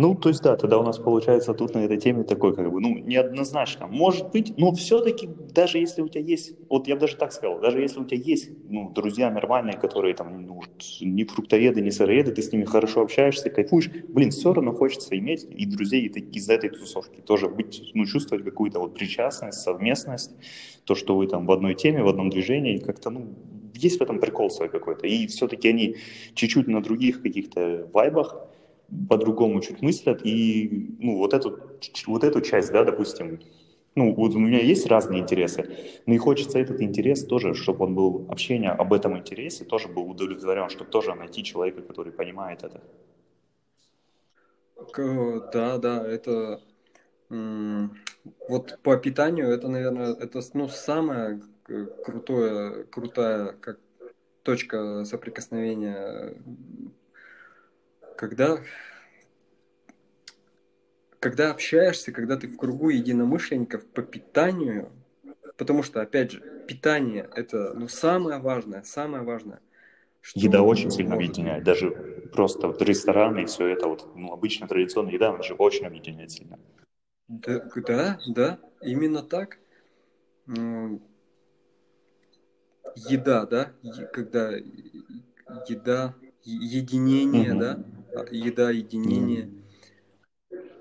Ну, то есть, да, тогда у нас получается тут на этой теме такой, как бы, ну, неоднозначно. Может быть, но все-таки, даже если у тебя есть, вот я бы даже так сказал, даже если у тебя есть, ну, друзья нормальные, которые там, ну, не фруктоеды, не сыроеды, ты с ними хорошо общаешься, кайфуешь, блин, все равно хочется иметь и друзей из этой тусовки тоже быть, ну, чувствовать какую-то вот причастность, совместность, то, что вы там в одной теме, в одном движении, как-то, ну, есть в этом прикол свой какой-то. И все-таки они чуть-чуть на других каких-то вайбах, по-другому чуть мыслят, и ну, вот, эту, вот эту часть, да, допустим, ну, вот у меня есть разные интересы, но и хочется этот интерес тоже, чтобы он был, общение об этом интересе тоже был удовлетворен, чтобы тоже найти человека, который понимает это. Да, да, это вот по питанию это, наверное, это ну самое крутое, крутая как точка соприкосновения когда, когда общаешься, когда ты в кругу единомышленников по питанию, потому что, опять же, питание – это ну, самое важное, самое важное. Что еда очень сильно может... объединяет, даже просто вот рестораны и все это, вот, ну, обычно традиционная еда, она же очень объединяет сильно. Да, да, да, именно так. Еда, да, когда еда, единение, угу. да, еда, единение.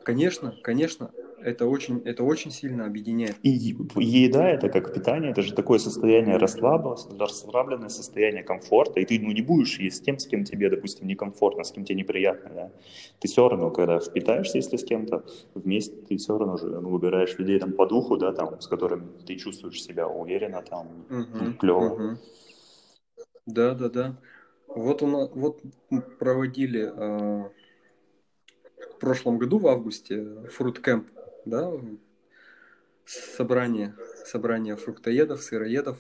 Конечно, конечно, это очень, это очень сильно объединяет. И еда это как питание, это же такое состояние расслабленное состояние комфорта, и ты ну, не будешь есть с тем, с кем тебе, допустим, некомфортно, с кем тебе неприятно. Да? Ты все равно, когда впитаешься, если с кем-то вместе, ты все равно же ну, выбираешь людей там по духу, да, там, с которыми ты чувствуешь себя уверенно, там, угу, клево. Угу. Да, да, да. Вот, нас, вот проводили э, в прошлом году, в августе, фруткэмп, да, собрание, собрание фруктоедов, сыроедов.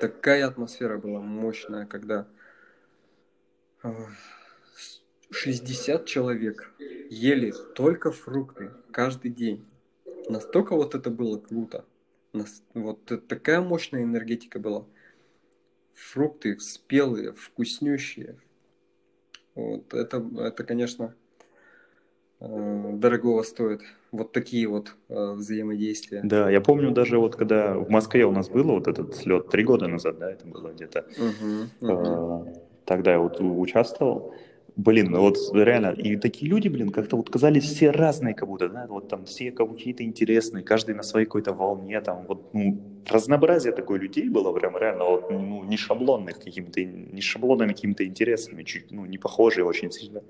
Такая атмосфера была мощная, когда 60 человек ели только фрукты каждый день. Настолько вот это было круто. Вот такая мощная энергетика была фрукты спелые, вкуснющие. Вот это, это конечно, э, дорогого стоит. Вот такие вот э, взаимодействия. Да, я помню даже вот когда в Москве у нас было вот этот слет три года назад, да, это было где-то. Угу, угу. Тогда я вот участвовал. Блин, ну вот реально, и такие люди, блин, как-то вот казались все разные как будто, да, вот там все какие-то интересные, каждый на своей какой-то волне, там вот, ну, разнообразие такой людей было прям реально, вот, ну, не шаблонных какими-то, не шаблонными какими-то интересами, чуть, ну, не похожие очень сильно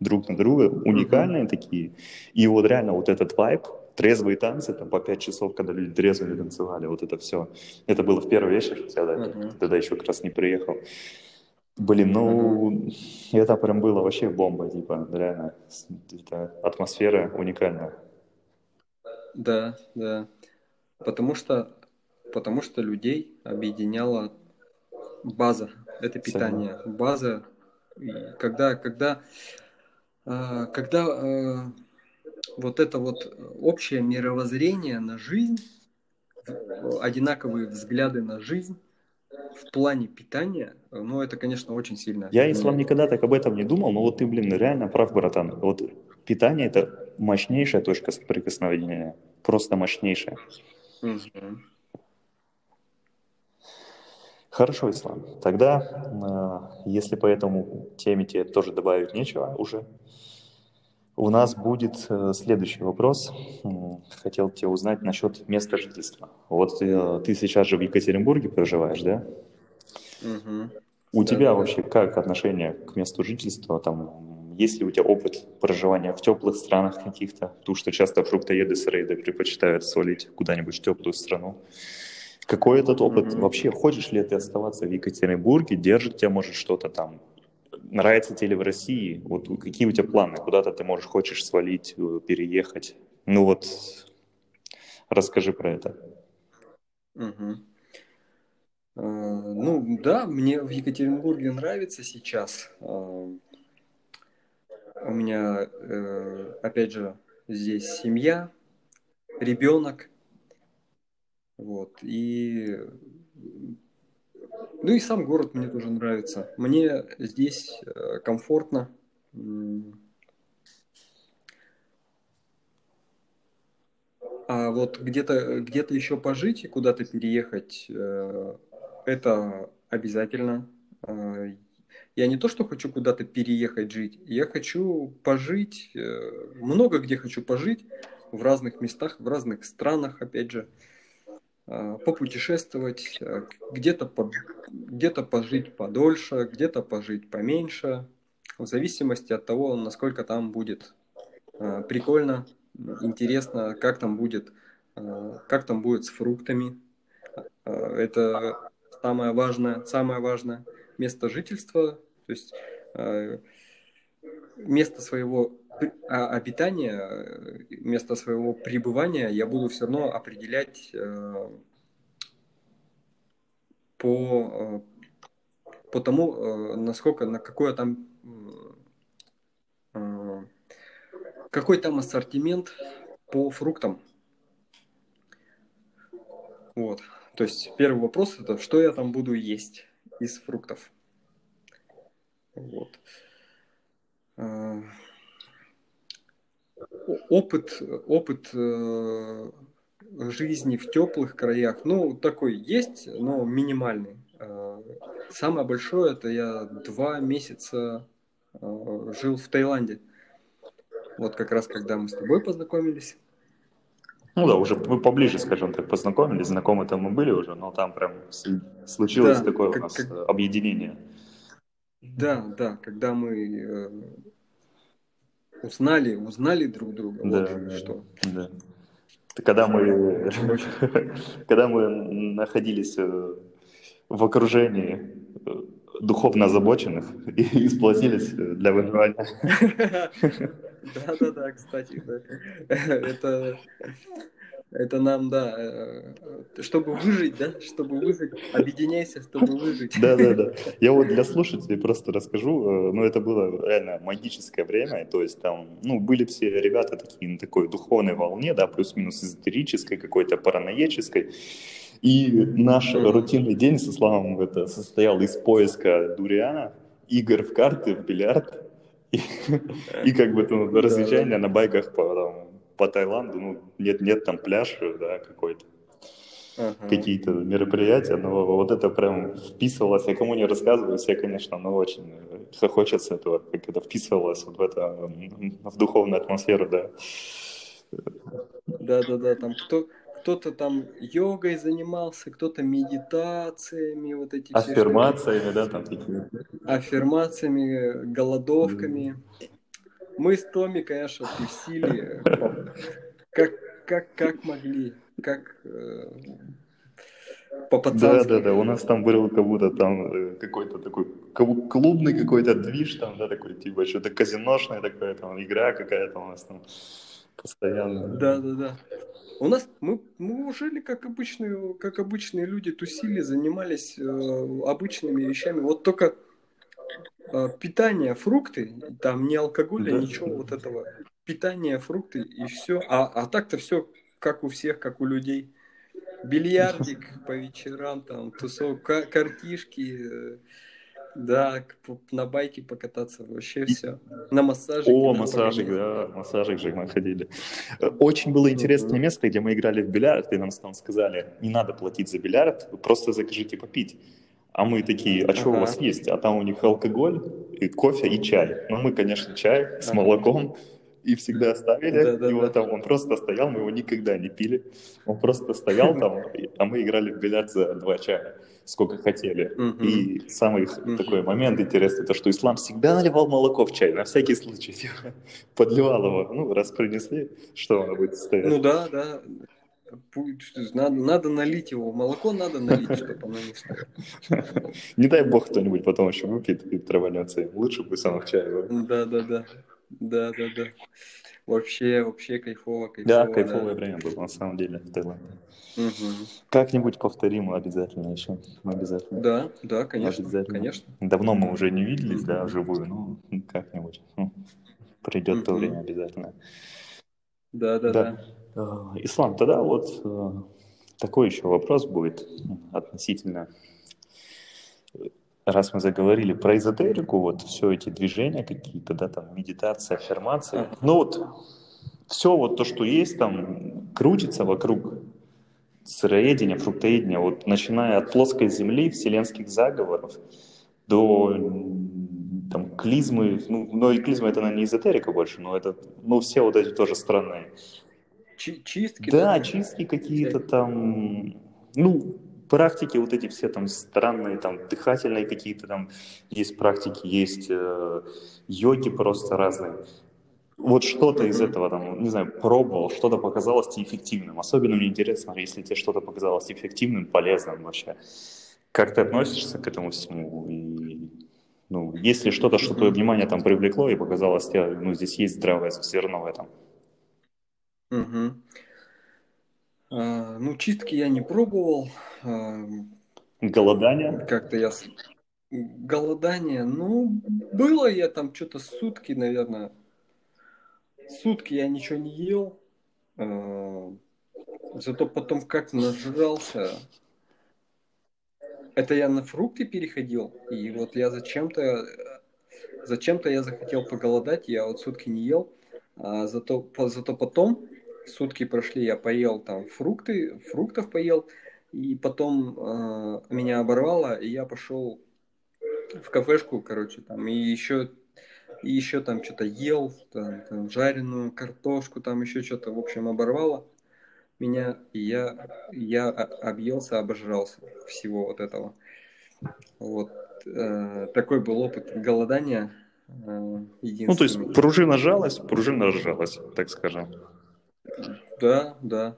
друг на друга, уникальные mm-hmm. такие, и вот реально вот этот вайб, трезвые танцы, там по пять часов, когда люди трезвые танцевали, вот это все, это было в первый вечер, тогда, mm-hmm. тогда еще как раз не приехал, Блин, ну, mm-hmm. это прям было вообще бомба, типа, реально, это атмосфера уникальная. Да, да, потому что, потому что людей объединяла база, это питание, Сами. база, и когда, когда, а, когда а, вот это вот общее мировоззрение на жизнь, одинаковые взгляды на жизнь, в плане питания, ну, это, конечно, очень сильно. Я, Ислам, никогда так об этом не думал, но вот ты, блин, реально прав, братан. Вот питание – это мощнейшая точка соприкосновения, просто мощнейшая. Угу. Хорошо, Ислам. Тогда, э, если по этому теме тебе тоже добавить нечего уже, у нас будет э, следующий вопрос. Хотел тебя узнать насчет места жительства. Вот э, ты сейчас же в Екатеринбурге проживаешь, да? Угу. У да, тебя да, вообще как отношение к месту жительства? Там, есть ли у тебя опыт проживания в теплых странах каких-то? Потому что часто фруктоеды с рейда предпочитают свалить куда-нибудь в теплую страну. Какой этот опыт? Mm-hmm. Вообще, хочешь ли ты оставаться в Екатеринбурге? Держит тебя, может, что-то там нравится тебе в России? Вот какие у тебя планы? Куда-то ты можешь, хочешь свалить, э, переехать? Ну вот, расскажи про это. Угу. ну да, мне в Екатеринбурге нравится сейчас. А, у меня, э, опять же, здесь семья, ребенок. Вот. И ну и сам город мне тоже нравится. Мне здесь э, комфортно. А вот где-то где еще пожить и куда-то переехать, э, это обязательно. Э, я не то, что хочу куда-то переехать жить, я хочу пожить, много где хочу пожить, в разных местах, в разных странах, опять же. Э, попутешествовать, э, где-то по, где пожить подольше, где-то пожить поменьше, в зависимости от того, насколько там будет э, прикольно, интересно, как там будет, как там будет с фруктами. Это самое важное, самое важное место жительства, то есть место своего обитания, место своего пребывания я буду все равно определять э, по, э, по тому, э, насколько, на какое там какой там ассортимент по фруктам. Вот. То есть первый вопрос это, что я там буду есть из фруктов. Вот опыт, опыт э, жизни в теплых краях, ну, такой есть, но минимальный. Э, самое большое, это я два месяца э, жил в Таиланде. Вот как раз, когда мы с тобой познакомились. Ну да, уже мы поближе, скажем так, познакомились, знакомы там мы были уже, но там прям случилось да, такое как, у нас как... объединение. Да, да, когда мы Узнали, узнали друг друга. Да, вот да, что. Да. Когда мы, [LAUGHS] когда мы находились э, в окружении э, духовно озабоченных и [LAUGHS] сплотились для выживания. [LAUGHS] Да-да-да, кстати, это это нам, да, э, чтобы выжить, да, чтобы выжить, объединяйся, чтобы выжить. Да, да, да. Я вот для слушателей просто расскажу, э, ну, это было реально магическое время, то есть там, ну, были все ребята такие на такой духовной волне, да, плюс-минус эзотерической, какой-то параноической, и наш рутинный день со Славом это состоял из поиска дуриана, игр в карты, в бильярд, и, [LAUGHS] и как бы там развлечения на байках по, там, по Таиланду, ну, нет, нет там пляж, да, какой-то. ага. какие-то мероприятия, но вот это прям вписывалось, я кому не рассказываю, все, конечно, но очень хохочет с этого, как это вписывалось вот в это, в духовную атмосферу, да. Да-да-да, там кто, кто-то там йогой занимался, кто-то медитациями, вот эти Аффирмациями, да, там такие. Аффирмациями, голодовками. Мы с Томи, конечно, тусили как, как, как могли, как э, по Да, да, да, у нас там был как будто там э, какой-то такой клубный какой-то движ там, да, такой типа что-то казиношная такая там игра какая-то у нас там постоянно. Да, да, да. У нас мы, мы жили как обычные, как обычные люди, тусили, занимались э, обычными вещами. Вот только питание, фрукты, там не алкоголя, да. ничего вот этого. Питание, фрукты и все. А, а так-то все как у всех, как у людей. Бильярдик [LAUGHS] по вечерам, там, тусовка, картишки, э, да, на байке покататься, вообще все. На массажик. О, массажик, да, массажик же мы ходили. Очень было интересное место, где мы играли в бильярд, и нам там сказали, не надо платить за бильярд, просто закажите попить. А мы такие, а что ага. у вас есть? А там у них алкоголь, и кофе и чай. Ну, мы, конечно, чай с молоком и всегда ставили да, да, его да. там. Он просто стоял, мы его никогда не пили. Он просто стоял там, а мы играли в бильярд за два чая сколько хотели. И самый такой момент интересный, то что ислам всегда наливал молоко в чай, на всякий случай. [LAUGHS] Подливал его, ну, раз принесли, что оно будет стоять. Ну да, да. Надо, надо налить его. Молоко надо налить, чтобы оно не стояло. Не дай бог кто-нибудь потом еще выпьет и траванется. Лучше бы сам в чай. Да, да, да. Да, да, да. Вообще, вообще кайфово, кайфово. Да, кайфовое да. время было на самом деле в Таиланде. Угу. Как-нибудь повторим обязательно еще. Обязательно. Да, да, конечно. Обязательно. конечно. Давно мы уже не виделись, да, вживую, ну, как-нибудь. Ну, придет то время обязательно. Да, да, да. да. А, Ислам, тогда вот э, такой еще вопрос будет относительно раз мы заговорили про эзотерику, вот все эти движения какие-то, да, там медитация, аффирмация, ну вот все вот то, что есть там, крутится вокруг сыроедения, фруктоедения, вот начиная от плоской земли, вселенских заговоров, до там клизмы, ну, но и клизма это, наверное, не эзотерика больше, но это, ну, все вот эти тоже странные. Чистки? Да, да? чистки какие-то там, ну, практики вот эти все там странные, там дыхательные какие-то там есть практики, есть э, йоги просто разные. Вот что-то из этого там, не знаю, пробовал, что-то показалось тебе эффективным. Особенно мне интересно, если тебе что-то показалось эффективным, полезным вообще. Как ты относишься к этому всему? И, ну, если что-то, что твое внимание там привлекло и показалось тебе, ну, здесь есть здравое зерно в этом. Угу. А, ну, чистки я не пробовал. А, Голодание? Как-то я... Голодание, ну, было я там что-то сутки, наверное. Сутки я ничего не ел. А, зато потом как нажрался. Это я на фрукты переходил. И вот я зачем-то... Зачем-то я захотел поголодать, я вот сутки не ел. А зато, зато потом сутки прошли, я поел там фрукты, фруктов поел, и потом э, меня оборвало, и я пошел в кафешку, короче, там, и еще и еще там что-то ел, там, там жареную картошку, там еще что-то, в общем, оборвало меня, и я, я объелся, обожрался всего вот этого. Вот э, такой был опыт голодания. Э, ну, то есть пружина жалась, пружина разжалась, так скажем. Да, да.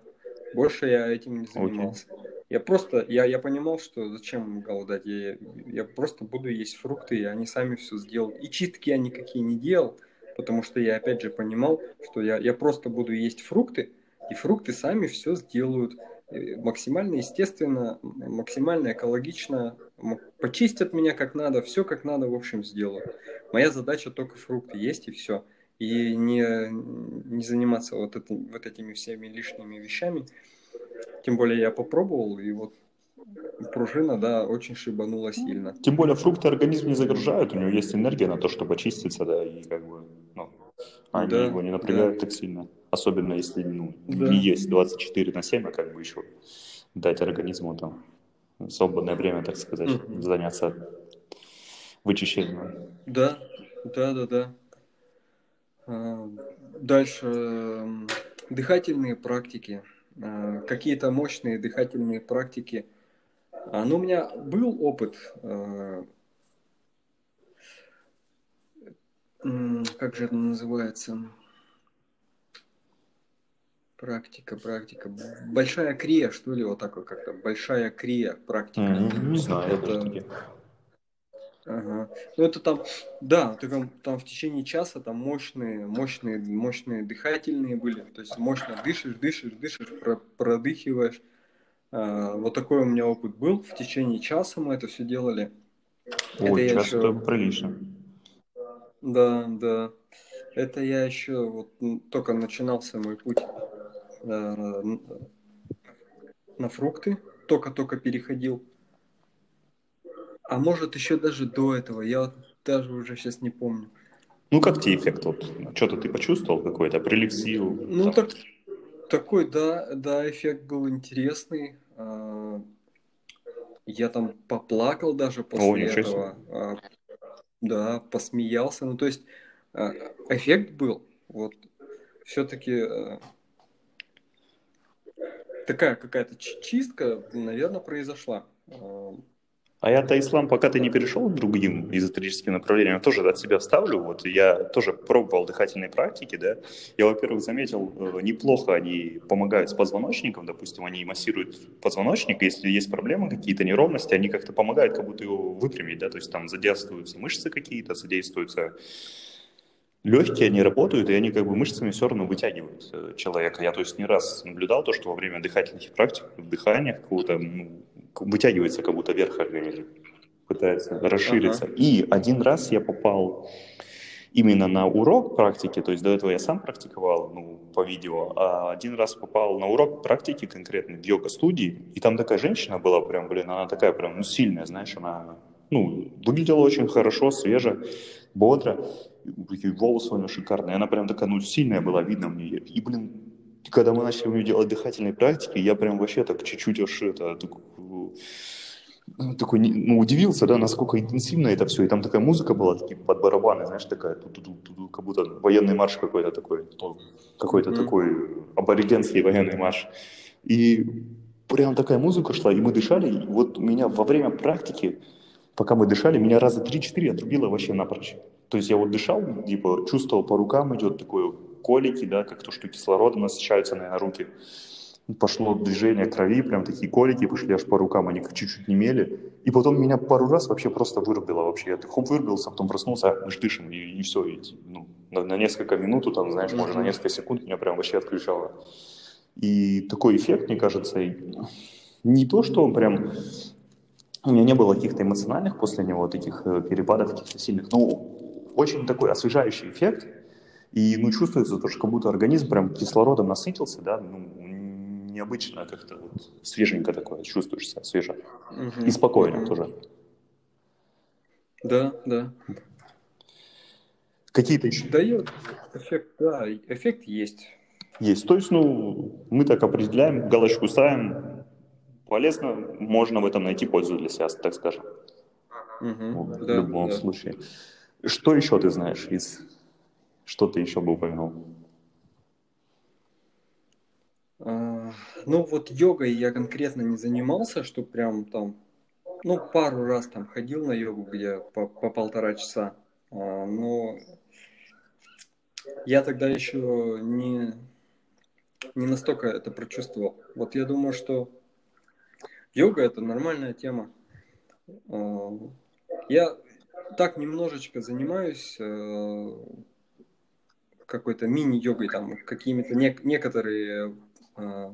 Больше я этим не занимался. Okay. Я просто, я, я понимал, что зачем голодать. Я, я просто буду есть фрукты, и они сами все сделают. И чистки я никакие не делал, потому что я опять же понимал, что я, я просто буду есть фрукты, и фрукты сами все сделают. Максимально естественно, максимально экологично, почистят меня как надо, все как надо, в общем, сделают. Моя задача только фрукты есть и все и не, не заниматься вот, это, вот этими всеми лишними вещами. Тем более я попробовал, и вот пружина, да, очень шибанула сильно. Тем более фрукты организм не загружают, у него есть энергия на то, чтобы очиститься, да, и как бы, ну, они да, его не напрягают да. так сильно. Особенно если ну, да. не есть 24 на 7, а как бы еще дать организму там свободное время, так сказать, mm-hmm. заняться вычищением. Да, да, да, да. А, дальше дыхательные практики, а, какие-то мощные дыхательные практики. Ну, у меня был опыт, как же это называется? Практика, практика. Большая крия, что ли, вот такое как-то. Большая крия практика. Mm-hmm. Не знаю, это... Ага. Ну это там, да, там, там в течение часа там мощные, мощные, мощные дыхательные были. То есть мощно дышишь, дышишь, дышишь, про, продыхиваешь. А, вот такой у меня опыт был. В течение часа мы это все делали. Ой, это час еще... это прилично. Да, да. Это я еще вот только начинался мой путь Э, на фрукты, только-только переходил. А может еще даже до этого, я вот даже уже сейчас не помню. Ну как тебе эффект? Вот, что-то ты почувствовал какой-то, прилив сил? Ну так, такой, да, да, эффект был интересный. А, я там поплакал даже после О, этого. А, да, посмеялся. Ну то есть а, эффект был. Вот все-таки такая какая-то чистка, наверное, произошла. А я-то ислам, пока ты не перешел к другим эзотерическим направлениям, тоже от себя вставлю. Вот я тоже пробовал дыхательные практики, да. Я, во-первых, заметил, э, неплохо они помогают с позвоночником, допустим, они массируют позвоночник, если есть проблемы какие-то, неровности, они как-то помогают как будто его выпрямить, да, то есть там задействуются мышцы какие-то, задействуются легкие, они работают, и они как бы мышцами все равно вытягивают э, человека. Я то есть не раз наблюдал то, что во время дыхательных практик, в дыхании какого-то ну, вытягивается как будто вверх организм, пытается расшириться. Ага. И один раз я попал именно на урок практики, то есть до этого я сам практиковал ну, по видео, а один раз попал на урок практики конкретно в йога-студии, и там такая женщина была прям, блин, она такая прям, ну, сильная, знаешь, она, ну, выглядела очень хорошо, свежо, бодро, такие волосы у нее шикарные, она прям такая, ну, сильная была, видно мне. И, блин, когда мы начали у нее делать дыхательные практики, я прям вообще так чуть-чуть аж это, такой, ну, удивился, да, насколько интенсивно это все. И там такая музыка была, такие под барабаны, знаешь, такая, как будто военный марш какой-то такой, какой-то mm-hmm. такой аборигенский военный марш. И прям такая музыка шла, и мы дышали. И вот меня во время практики, пока мы дышали, меня раза 3-4 отрубило вообще напрочь. То есть я вот дышал, типа чувствовал по рукам идет такое колики, да, как то, что кислородом насыщаются, наверное, руки. Пошло движение крови, прям такие колики пошли аж по рукам, они чуть-чуть не мели. И потом меня пару раз вообще просто вырубило вообще. Я хоп, вырубился, потом проснулся, а, мы ж дышим, и, и все. И, ну, на, на несколько минут, там, знаешь, может, на несколько секунд меня прям вообще отключало. И такой эффект, мне кажется, не то, что он прям у меня не было каких-то эмоциональных после него таких э, перепадов каких-то сильных, но очень такой освежающий эффект, и ну, чувствуется то, что как будто организм прям кислородом насытился, да, ну, необычно как-то вот, свеженько такое, чувствуешься свеже. Угу. И спокойно угу. тоже. Да, да. Какие-то еще? Дает эффект, да, эффект есть. Есть. То есть, ну, мы так определяем, галочку ставим, полезно, можно в этом найти пользу для себя, так скажем. Угу, в да, любом да. случае. Что еще ты знаешь из... Что ты еще бы упомянул? А, ну вот йогой я конкретно не занимался, что прям там, ну пару раз там ходил на йогу, где по, по полтора часа, а, но я тогда еще не, не настолько это прочувствовал. Вот я думаю, что йога это нормальная тема. А, я так немножечко занимаюсь э, какой-то мини-йогой, там какими-то не, некоторые э,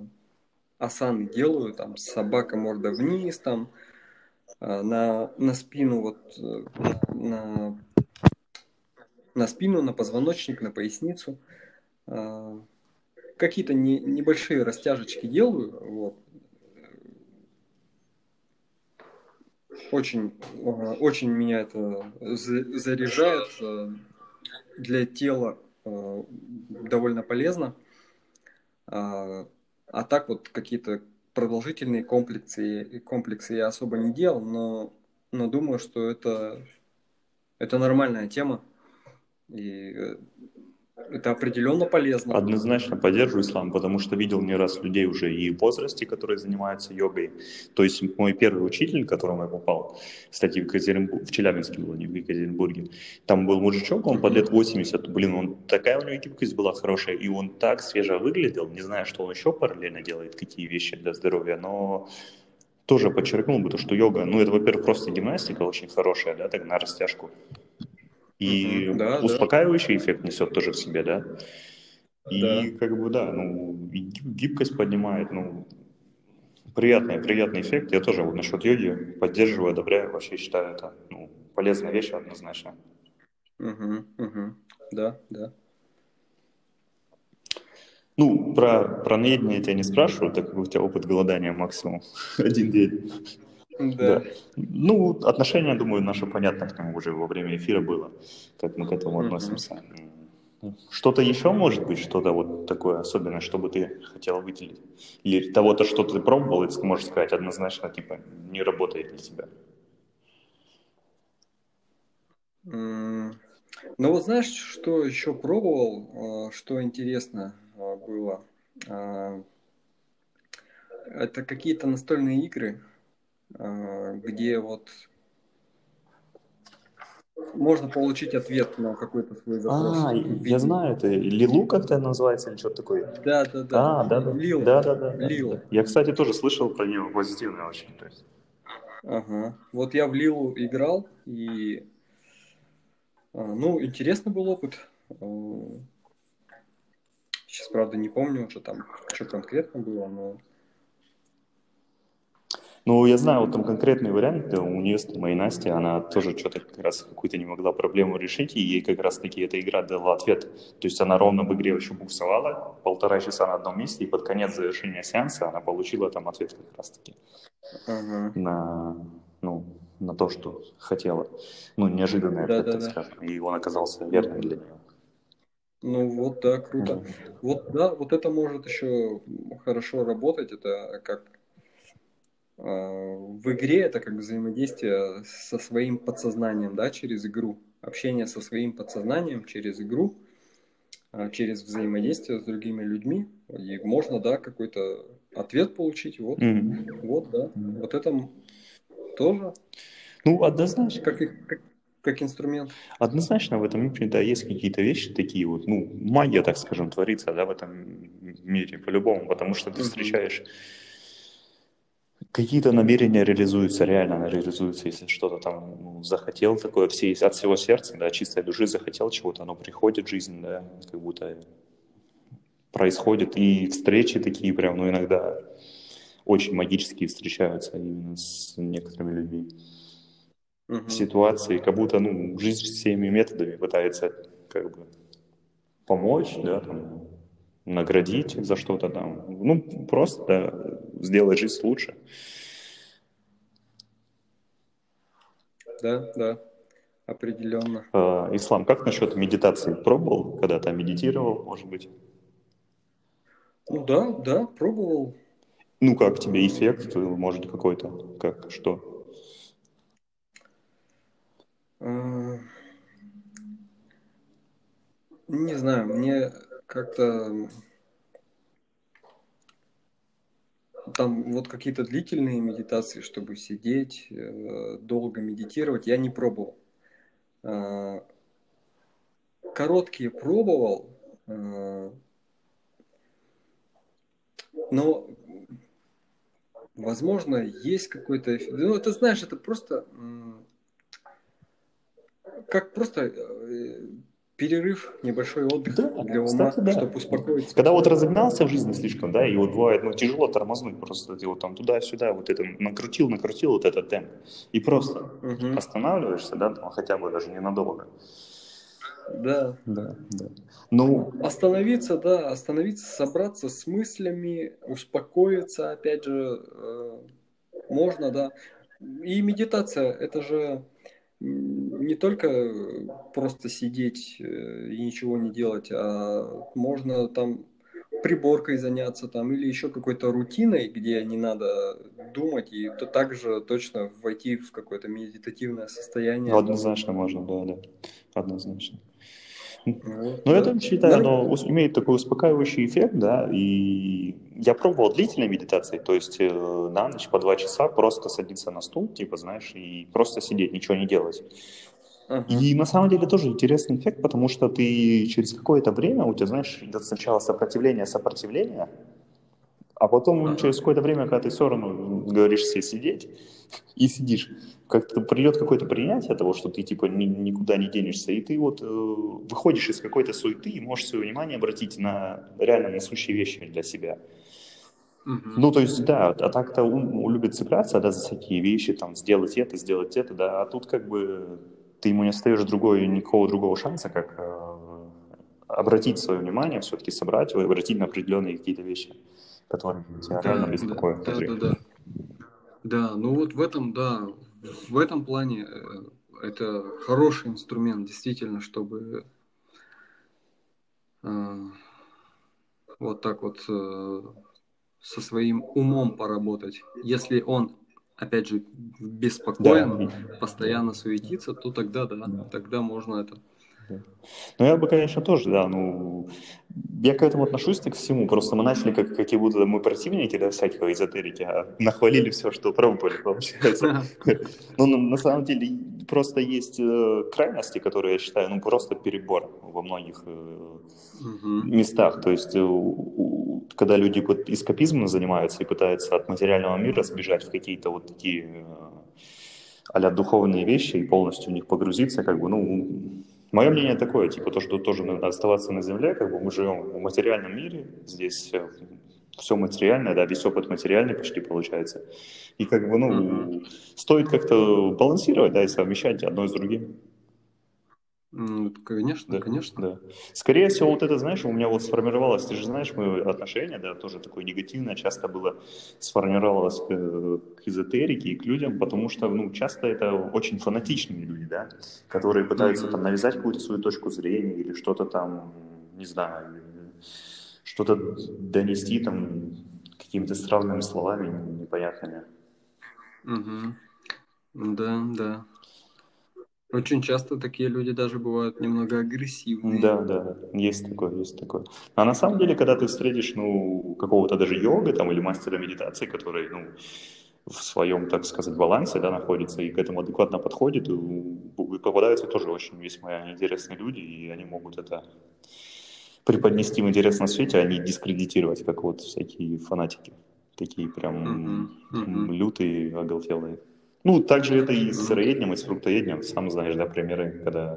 асаны делаю, там собака морда вниз, там э, на, на спину вот э, на, на спину, на позвоночник, на поясницу. Э, какие-то не, небольшие растяжечки делаю, вот, очень, очень меня это заряжает для тела довольно полезно. А, а так вот какие-то продолжительные комплексы, комплексы я особо не делал, но, но думаю, что это, это нормальная тема. И э, это определенно полезно. Однозначно поддерживаю ислам, потому что видел не раз людей уже и в возрасте, которые занимаются йогой. То есть мой первый учитель, к которому я попал, кстати, в, Екатеринбург, в Челябинске был, не в Екатеринбурге, там был мужичок, он под лет 80, блин, он, такая у него гибкость была хорошая, и он так свежо выглядел, не знаю, что он еще параллельно делает, какие вещи для здоровья, но тоже подчеркнул бы то, что йога, ну это, во-первых, просто гимнастика очень хорошая, да, так на растяжку. И угу, да, успокаивающий да. эффект несет тоже в себе, да? И да. как бы, да, ну, гибкость поднимает, ну, приятный, приятный эффект. Я тоже вот насчет йоги поддерживаю, одобряю, вообще считаю это ну, полезная вещь однозначно. Угу, угу. Да, да. Ну, про, про наедение я тебя не спрашиваю, так как у тебя опыт голодания максимум [LAUGHS] один день. Да. да. Ну, отношение, думаю, наше понятно к нему уже во время эфира было, как мы к этому относимся. Что-то еще может быть, что-то вот такое особенное, чтобы ты хотела выделить? Или того-то, что ты пробовал, и ты можешь сказать однозначно, типа, не работает для тебя? Ну вот знаешь, что еще пробовал, а, что интересно а, было? А, это какие-то настольные игры, где вот можно получить ответ на какой-то свой запрос. А, я знаю, это Лилу как-то называется или что-то такое? Да, да, да. А, да, да. Лил. Да, да, да. Лил. Я, кстати, тоже слышал про него позитивно очень. То есть. Ага. Вот я в Лилу играл, и а, ну, интересный был опыт. Сейчас, правда, не помню уже там, что конкретно было, но ну, я знаю, вот там конкретный вариант, у нее с моей Насти, она тоже что-то как раз какую-то не могла проблему решить, и ей как раз-таки эта игра дала ответ. То есть она ровно в игре еще буксовала, полтора часа на одном месте, и под конец завершения сеанса она получила там ответ как раз-таки uh-huh. на, ну, на то, что хотела. Ну, неожиданный ответ, да, так да. скажем, и он оказался верным для нее. Ну вот, да, круто. Mm-hmm. Вот, да, вот это может еще хорошо работать, это как в игре это как взаимодействие со своим подсознанием, да, через игру. Общение со своим подсознанием через игру, а, через взаимодействие с другими людьми. И можно, да, какой-то ответ получить. Вот, mm-hmm. вот, да. Mm-hmm. Вот это тоже. Ну, однозначно. Как, как, как инструмент. Однозначно в этом мире, да, есть какие-то вещи такие вот, ну, магия, так скажем, творится, да, в этом мире по-любому, потому что ты mm-hmm. Какие-то намерения реализуются, реально реализуются, если что-то там ну, захотел такое, все, от всего сердца, да, чистой души захотел чего-то, оно приходит в жизнь, да, как будто происходит, и встречи такие прям, ну, иногда очень магические встречаются именно с некоторыми людьми. Угу. Ситуации, как будто, ну, жизнь всеми методами пытается, как бы, помочь, да, там, наградить за что-то там. Ну, просто да, сделать жизнь лучше. Да, да, определенно. А, Ислам, как насчет медитации? Пробовал когда-то? Медитировал, может быть? Ну да, да, пробовал. Ну как тебе эффект, может какой-то, как, что? А, не знаю, мне как-то там вот какие-то длительные медитации, чтобы сидеть, э, долго медитировать, я не пробовал. А, короткие пробовал, а, но, возможно, есть какой-то... Ну, ты знаешь, это просто как просто э, перерыв, небольшой отдых да, для ума, кстати, да. чтобы успокоиться. Когда вот разогнался в жизни слишком, да, и вот бывает, ну, тяжело тормознуть просто, ты вот там туда-сюда, вот это накрутил, накрутил вот этот темп, и просто угу. останавливаешься, да, там, хотя бы даже ненадолго. Да. Да, да. Ну, остановиться, да, остановиться, собраться с мыслями, успокоиться, опять же, э, можно, да. И медитация, это же не только просто сидеть э, и ничего не делать, а можно там приборкой заняться там или еще какой-то рутиной, где не надо думать, и то также точно войти в какое-то медитативное состояние. Однозначно можно, да, да, однозначно. Вот, Но тоже считаю, оно имеет такой успокаивающий эффект, да, и я пробовал длительные медитации, то есть э, на ночь по два часа просто садиться на стул, типа, знаешь, и просто сидеть, ничего не делать. И на самом деле тоже интересный эффект, потому что ты через какое-то время, у тебя, знаешь, идет сначала сопротивление, сопротивление, а потом uh-huh. через какое-то время, когда ты все равно говоришь себе сидеть, и сидишь, как-то придет какое-то принятие того, что ты типа ни, никуда не денешься, и ты вот э, выходишь из какой-то суеты и можешь свое внимание обратить на реально насущие вещи для себя. Uh-huh. Ну, то есть, да, а так-то ум, любит цепляться, да, за всякие вещи, там, сделать это, сделать это, да, а тут как бы ты ему не остаешь другой, никакого другого шанса, как э, обратить свое внимание, все-таки собрать его и обратить на определенные какие-то вещи, которые тебя да, реально беспокоят. Да, да, да, да. Да, ну вот в этом, да, в этом плане э, это хороший инструмент, действительно, чтобы э, вот так вот э, со своим умом поработать. Если он опять же, беспокоен, да. постоянно суетится, то тогда, да, да. тогда можно это ну, я бы, конечно, тоже, да, ну, я к этому отношусь так к всему, просто мы начали, как, какие будто мы противники, да, всякого эзотерики, а нахвалили все, что пробовали, получается. Ну, на самом деле, просто есть э, крайности, которые, я считаю, ну, просто перебор во многих э, местах, то есть э, когда люди эскапизмом занимаются и пытаются от материального мира сбежать в какие-то вот такие а духовные вещи и полностью в них погрузиться, как бы, ну, Мое мнение такое, типа, то, что тоже надо оставаться на земле, как бы мы живем в материальном мире, здесь все материальное, да, весь опыт материальный почти получается. И как бы, ну, mm-hmm. стоит как-то балансировать, да, и совмещать одно с другим. Конечно, да, конечно. Да. Скорее всего, вот это, знаешь, у меня вот сформировалось, ты же знаешь, мое отношение, да, тоже такое негативное, часто было сформировалось к, к эзотерике и к людям, потому что, ну, часто это очень фанатичные люди, да, которые пытаются mm-hmm. там навязать какую-то свою точку зрения или что-то там, не знаю, что-то донести там какими-то странными словами непонятными. Угу. Да, да. Очень часто такие люди даже бывают немного агрессивные. Да, да, есть такое, есть такое. А на самом деле, когда ты встретишь, ну, какого-то даже йога там или мастера медитации, который, ну, в своем, так сказать, балансе, да, находится и к этому адекватно подходит, и попадаются тоже очень весьма интересные люди, и они могут это преподнести в интересном свете, а не дискредитировать, как вот всякие фанатики, такие прям uh-huh, uh-huh. лютые, оголтелые. Ну, также это и с сыроедением, и с фруктоедением. Сам знаешь, да, примеры, когда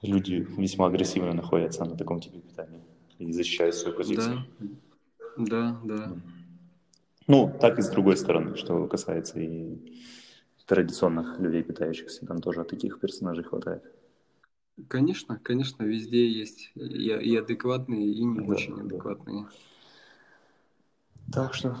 люди весьма агрессивно находятся на таком типе питания и защищают свою позицию. Да, да, да. Ну, так и с другой стороны, что касается и традиционных людей, питающихся, там тоже таких персонажей хватает. Конечно, конечно, везде есть и, и адекватные, и не да, очень адекватные. Да. Так что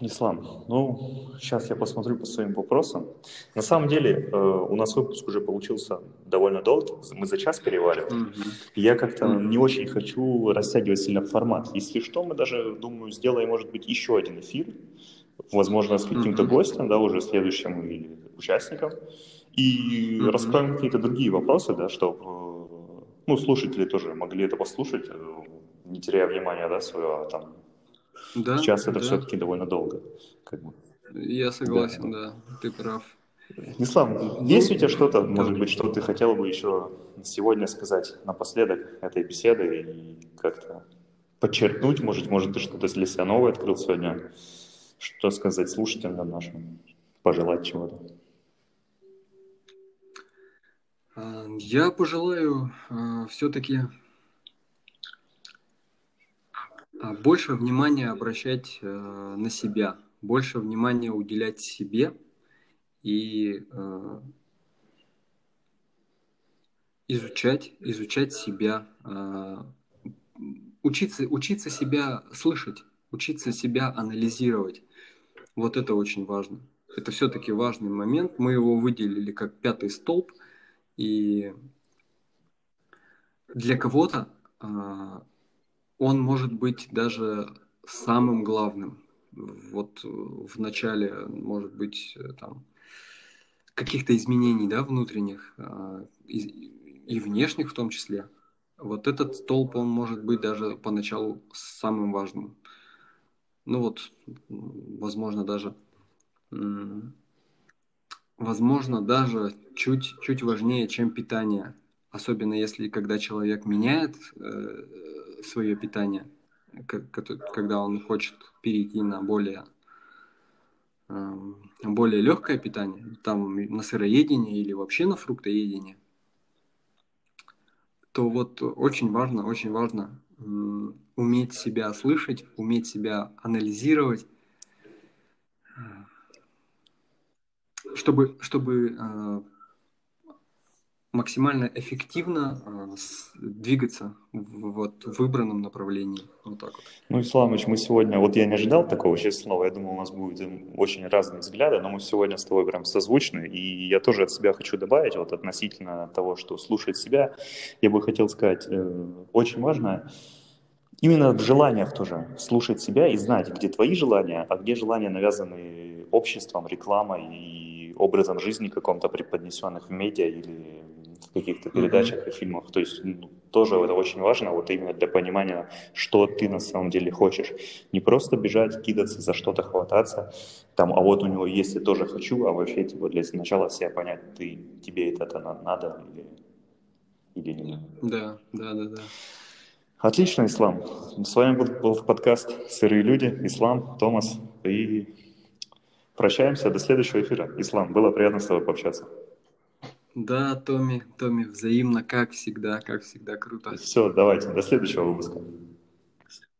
Ислам, ну, сейчас я посмотрю по своим вопросам. На самом деле, э, у нас выпуск уже получился довольно долгий, мы за час переваливаем. Mm-hmm. Я как-то mm-hmm. не очень хочу растягивать сильно формат. Если что, мы даже, думаю, сделаем, может быть, еще один эфир, возможно, с каким-то mm-hmm. гостем, да, уже следующим или участником, и mm-hmm. раскроем какие-то другие вопросы, да, чтобы, э, ну, слушатели тоже могли это послушать, э, не теряя внимания, да, своего, а там, да, Сейчас это да. все-таки довольно долго. Как бы. Я согласен, да. да, ты прав. Ислам, ну, есть у тебя что-то, может быть, что ты хотел бы еще сегодня сказать напоследок этой беседы и как-то подчеркнуть, может, может, ты что-то для себя новое открыл сегодня, что сказать слушателям нашим, пожелать чего-то? А, я пожелаю а, все-таки больше внимания обращать э, на себя, больше внимания уделять себе и э, изучать, изучать себя, э, учиться, учиться себя слышать, учиться себя анализировать. Вот это очень важно. Это все-таки важный момент. Мы его выделили как пятый столб. И для кого-то он может быть даже самым главным. Вот в начале, может быть, там каких-то изменений, да, внутренних а, и внешних в том числе. Вот этот столб, он может быть даже поначалу самым важным. Ну вот, возможно, даже возможно, даже чуть, чуть важнее, чем питание. Особенно если когда человек меняет э, свое питание, когда он хочет перейти на более, э, более легкое питание, там на сыроедение или вообще на фруктоедение, то вот очень важно, очень важно э, уметь себя слышать, уметь себя анализировать, чтобы, чтобы э, максимально эффективно э, двигаться в, вот, выбранном направлении. Вот так вот. Ну, Исламович, мы сегодня, вот я не ожидал такого, честно слово, я думал, у нас будут очень разные взгляды, но мы сегодня с тобой прям созвучны, и я тоже от себя хочу добавить, вот относительно того, что слушать себя, я бы хотел сказать, э, очень важно именно в желаниях тоже слушать себя и знать, где твои желания, а где желания навязаны обществом, рекламой и образом жизни каком-то преподнесенных в медиа или каких-то передачах и фильмах. То есть ну, тоже это очень важно, вот именно для понимания, что ты на самом деле хочешь. Не просто бежать, кидаться, за что-то хвататься, там, а вот у него есть, я тоже хочу, а вообще типа для начала себя понять, ты, тебе это, это надо или, или нет. Да, да, да, да. Отлично, Ислам. С вами был, был подкаст «Сырые люди». Ислам, Томас и Прощаемся, до следующего эфира. Ислам, было приятно с тобой пообщаться. Да, Томми, Томми, взаимно, как всегда, как всегда, круто. Все, давайте, до следующего выпуска.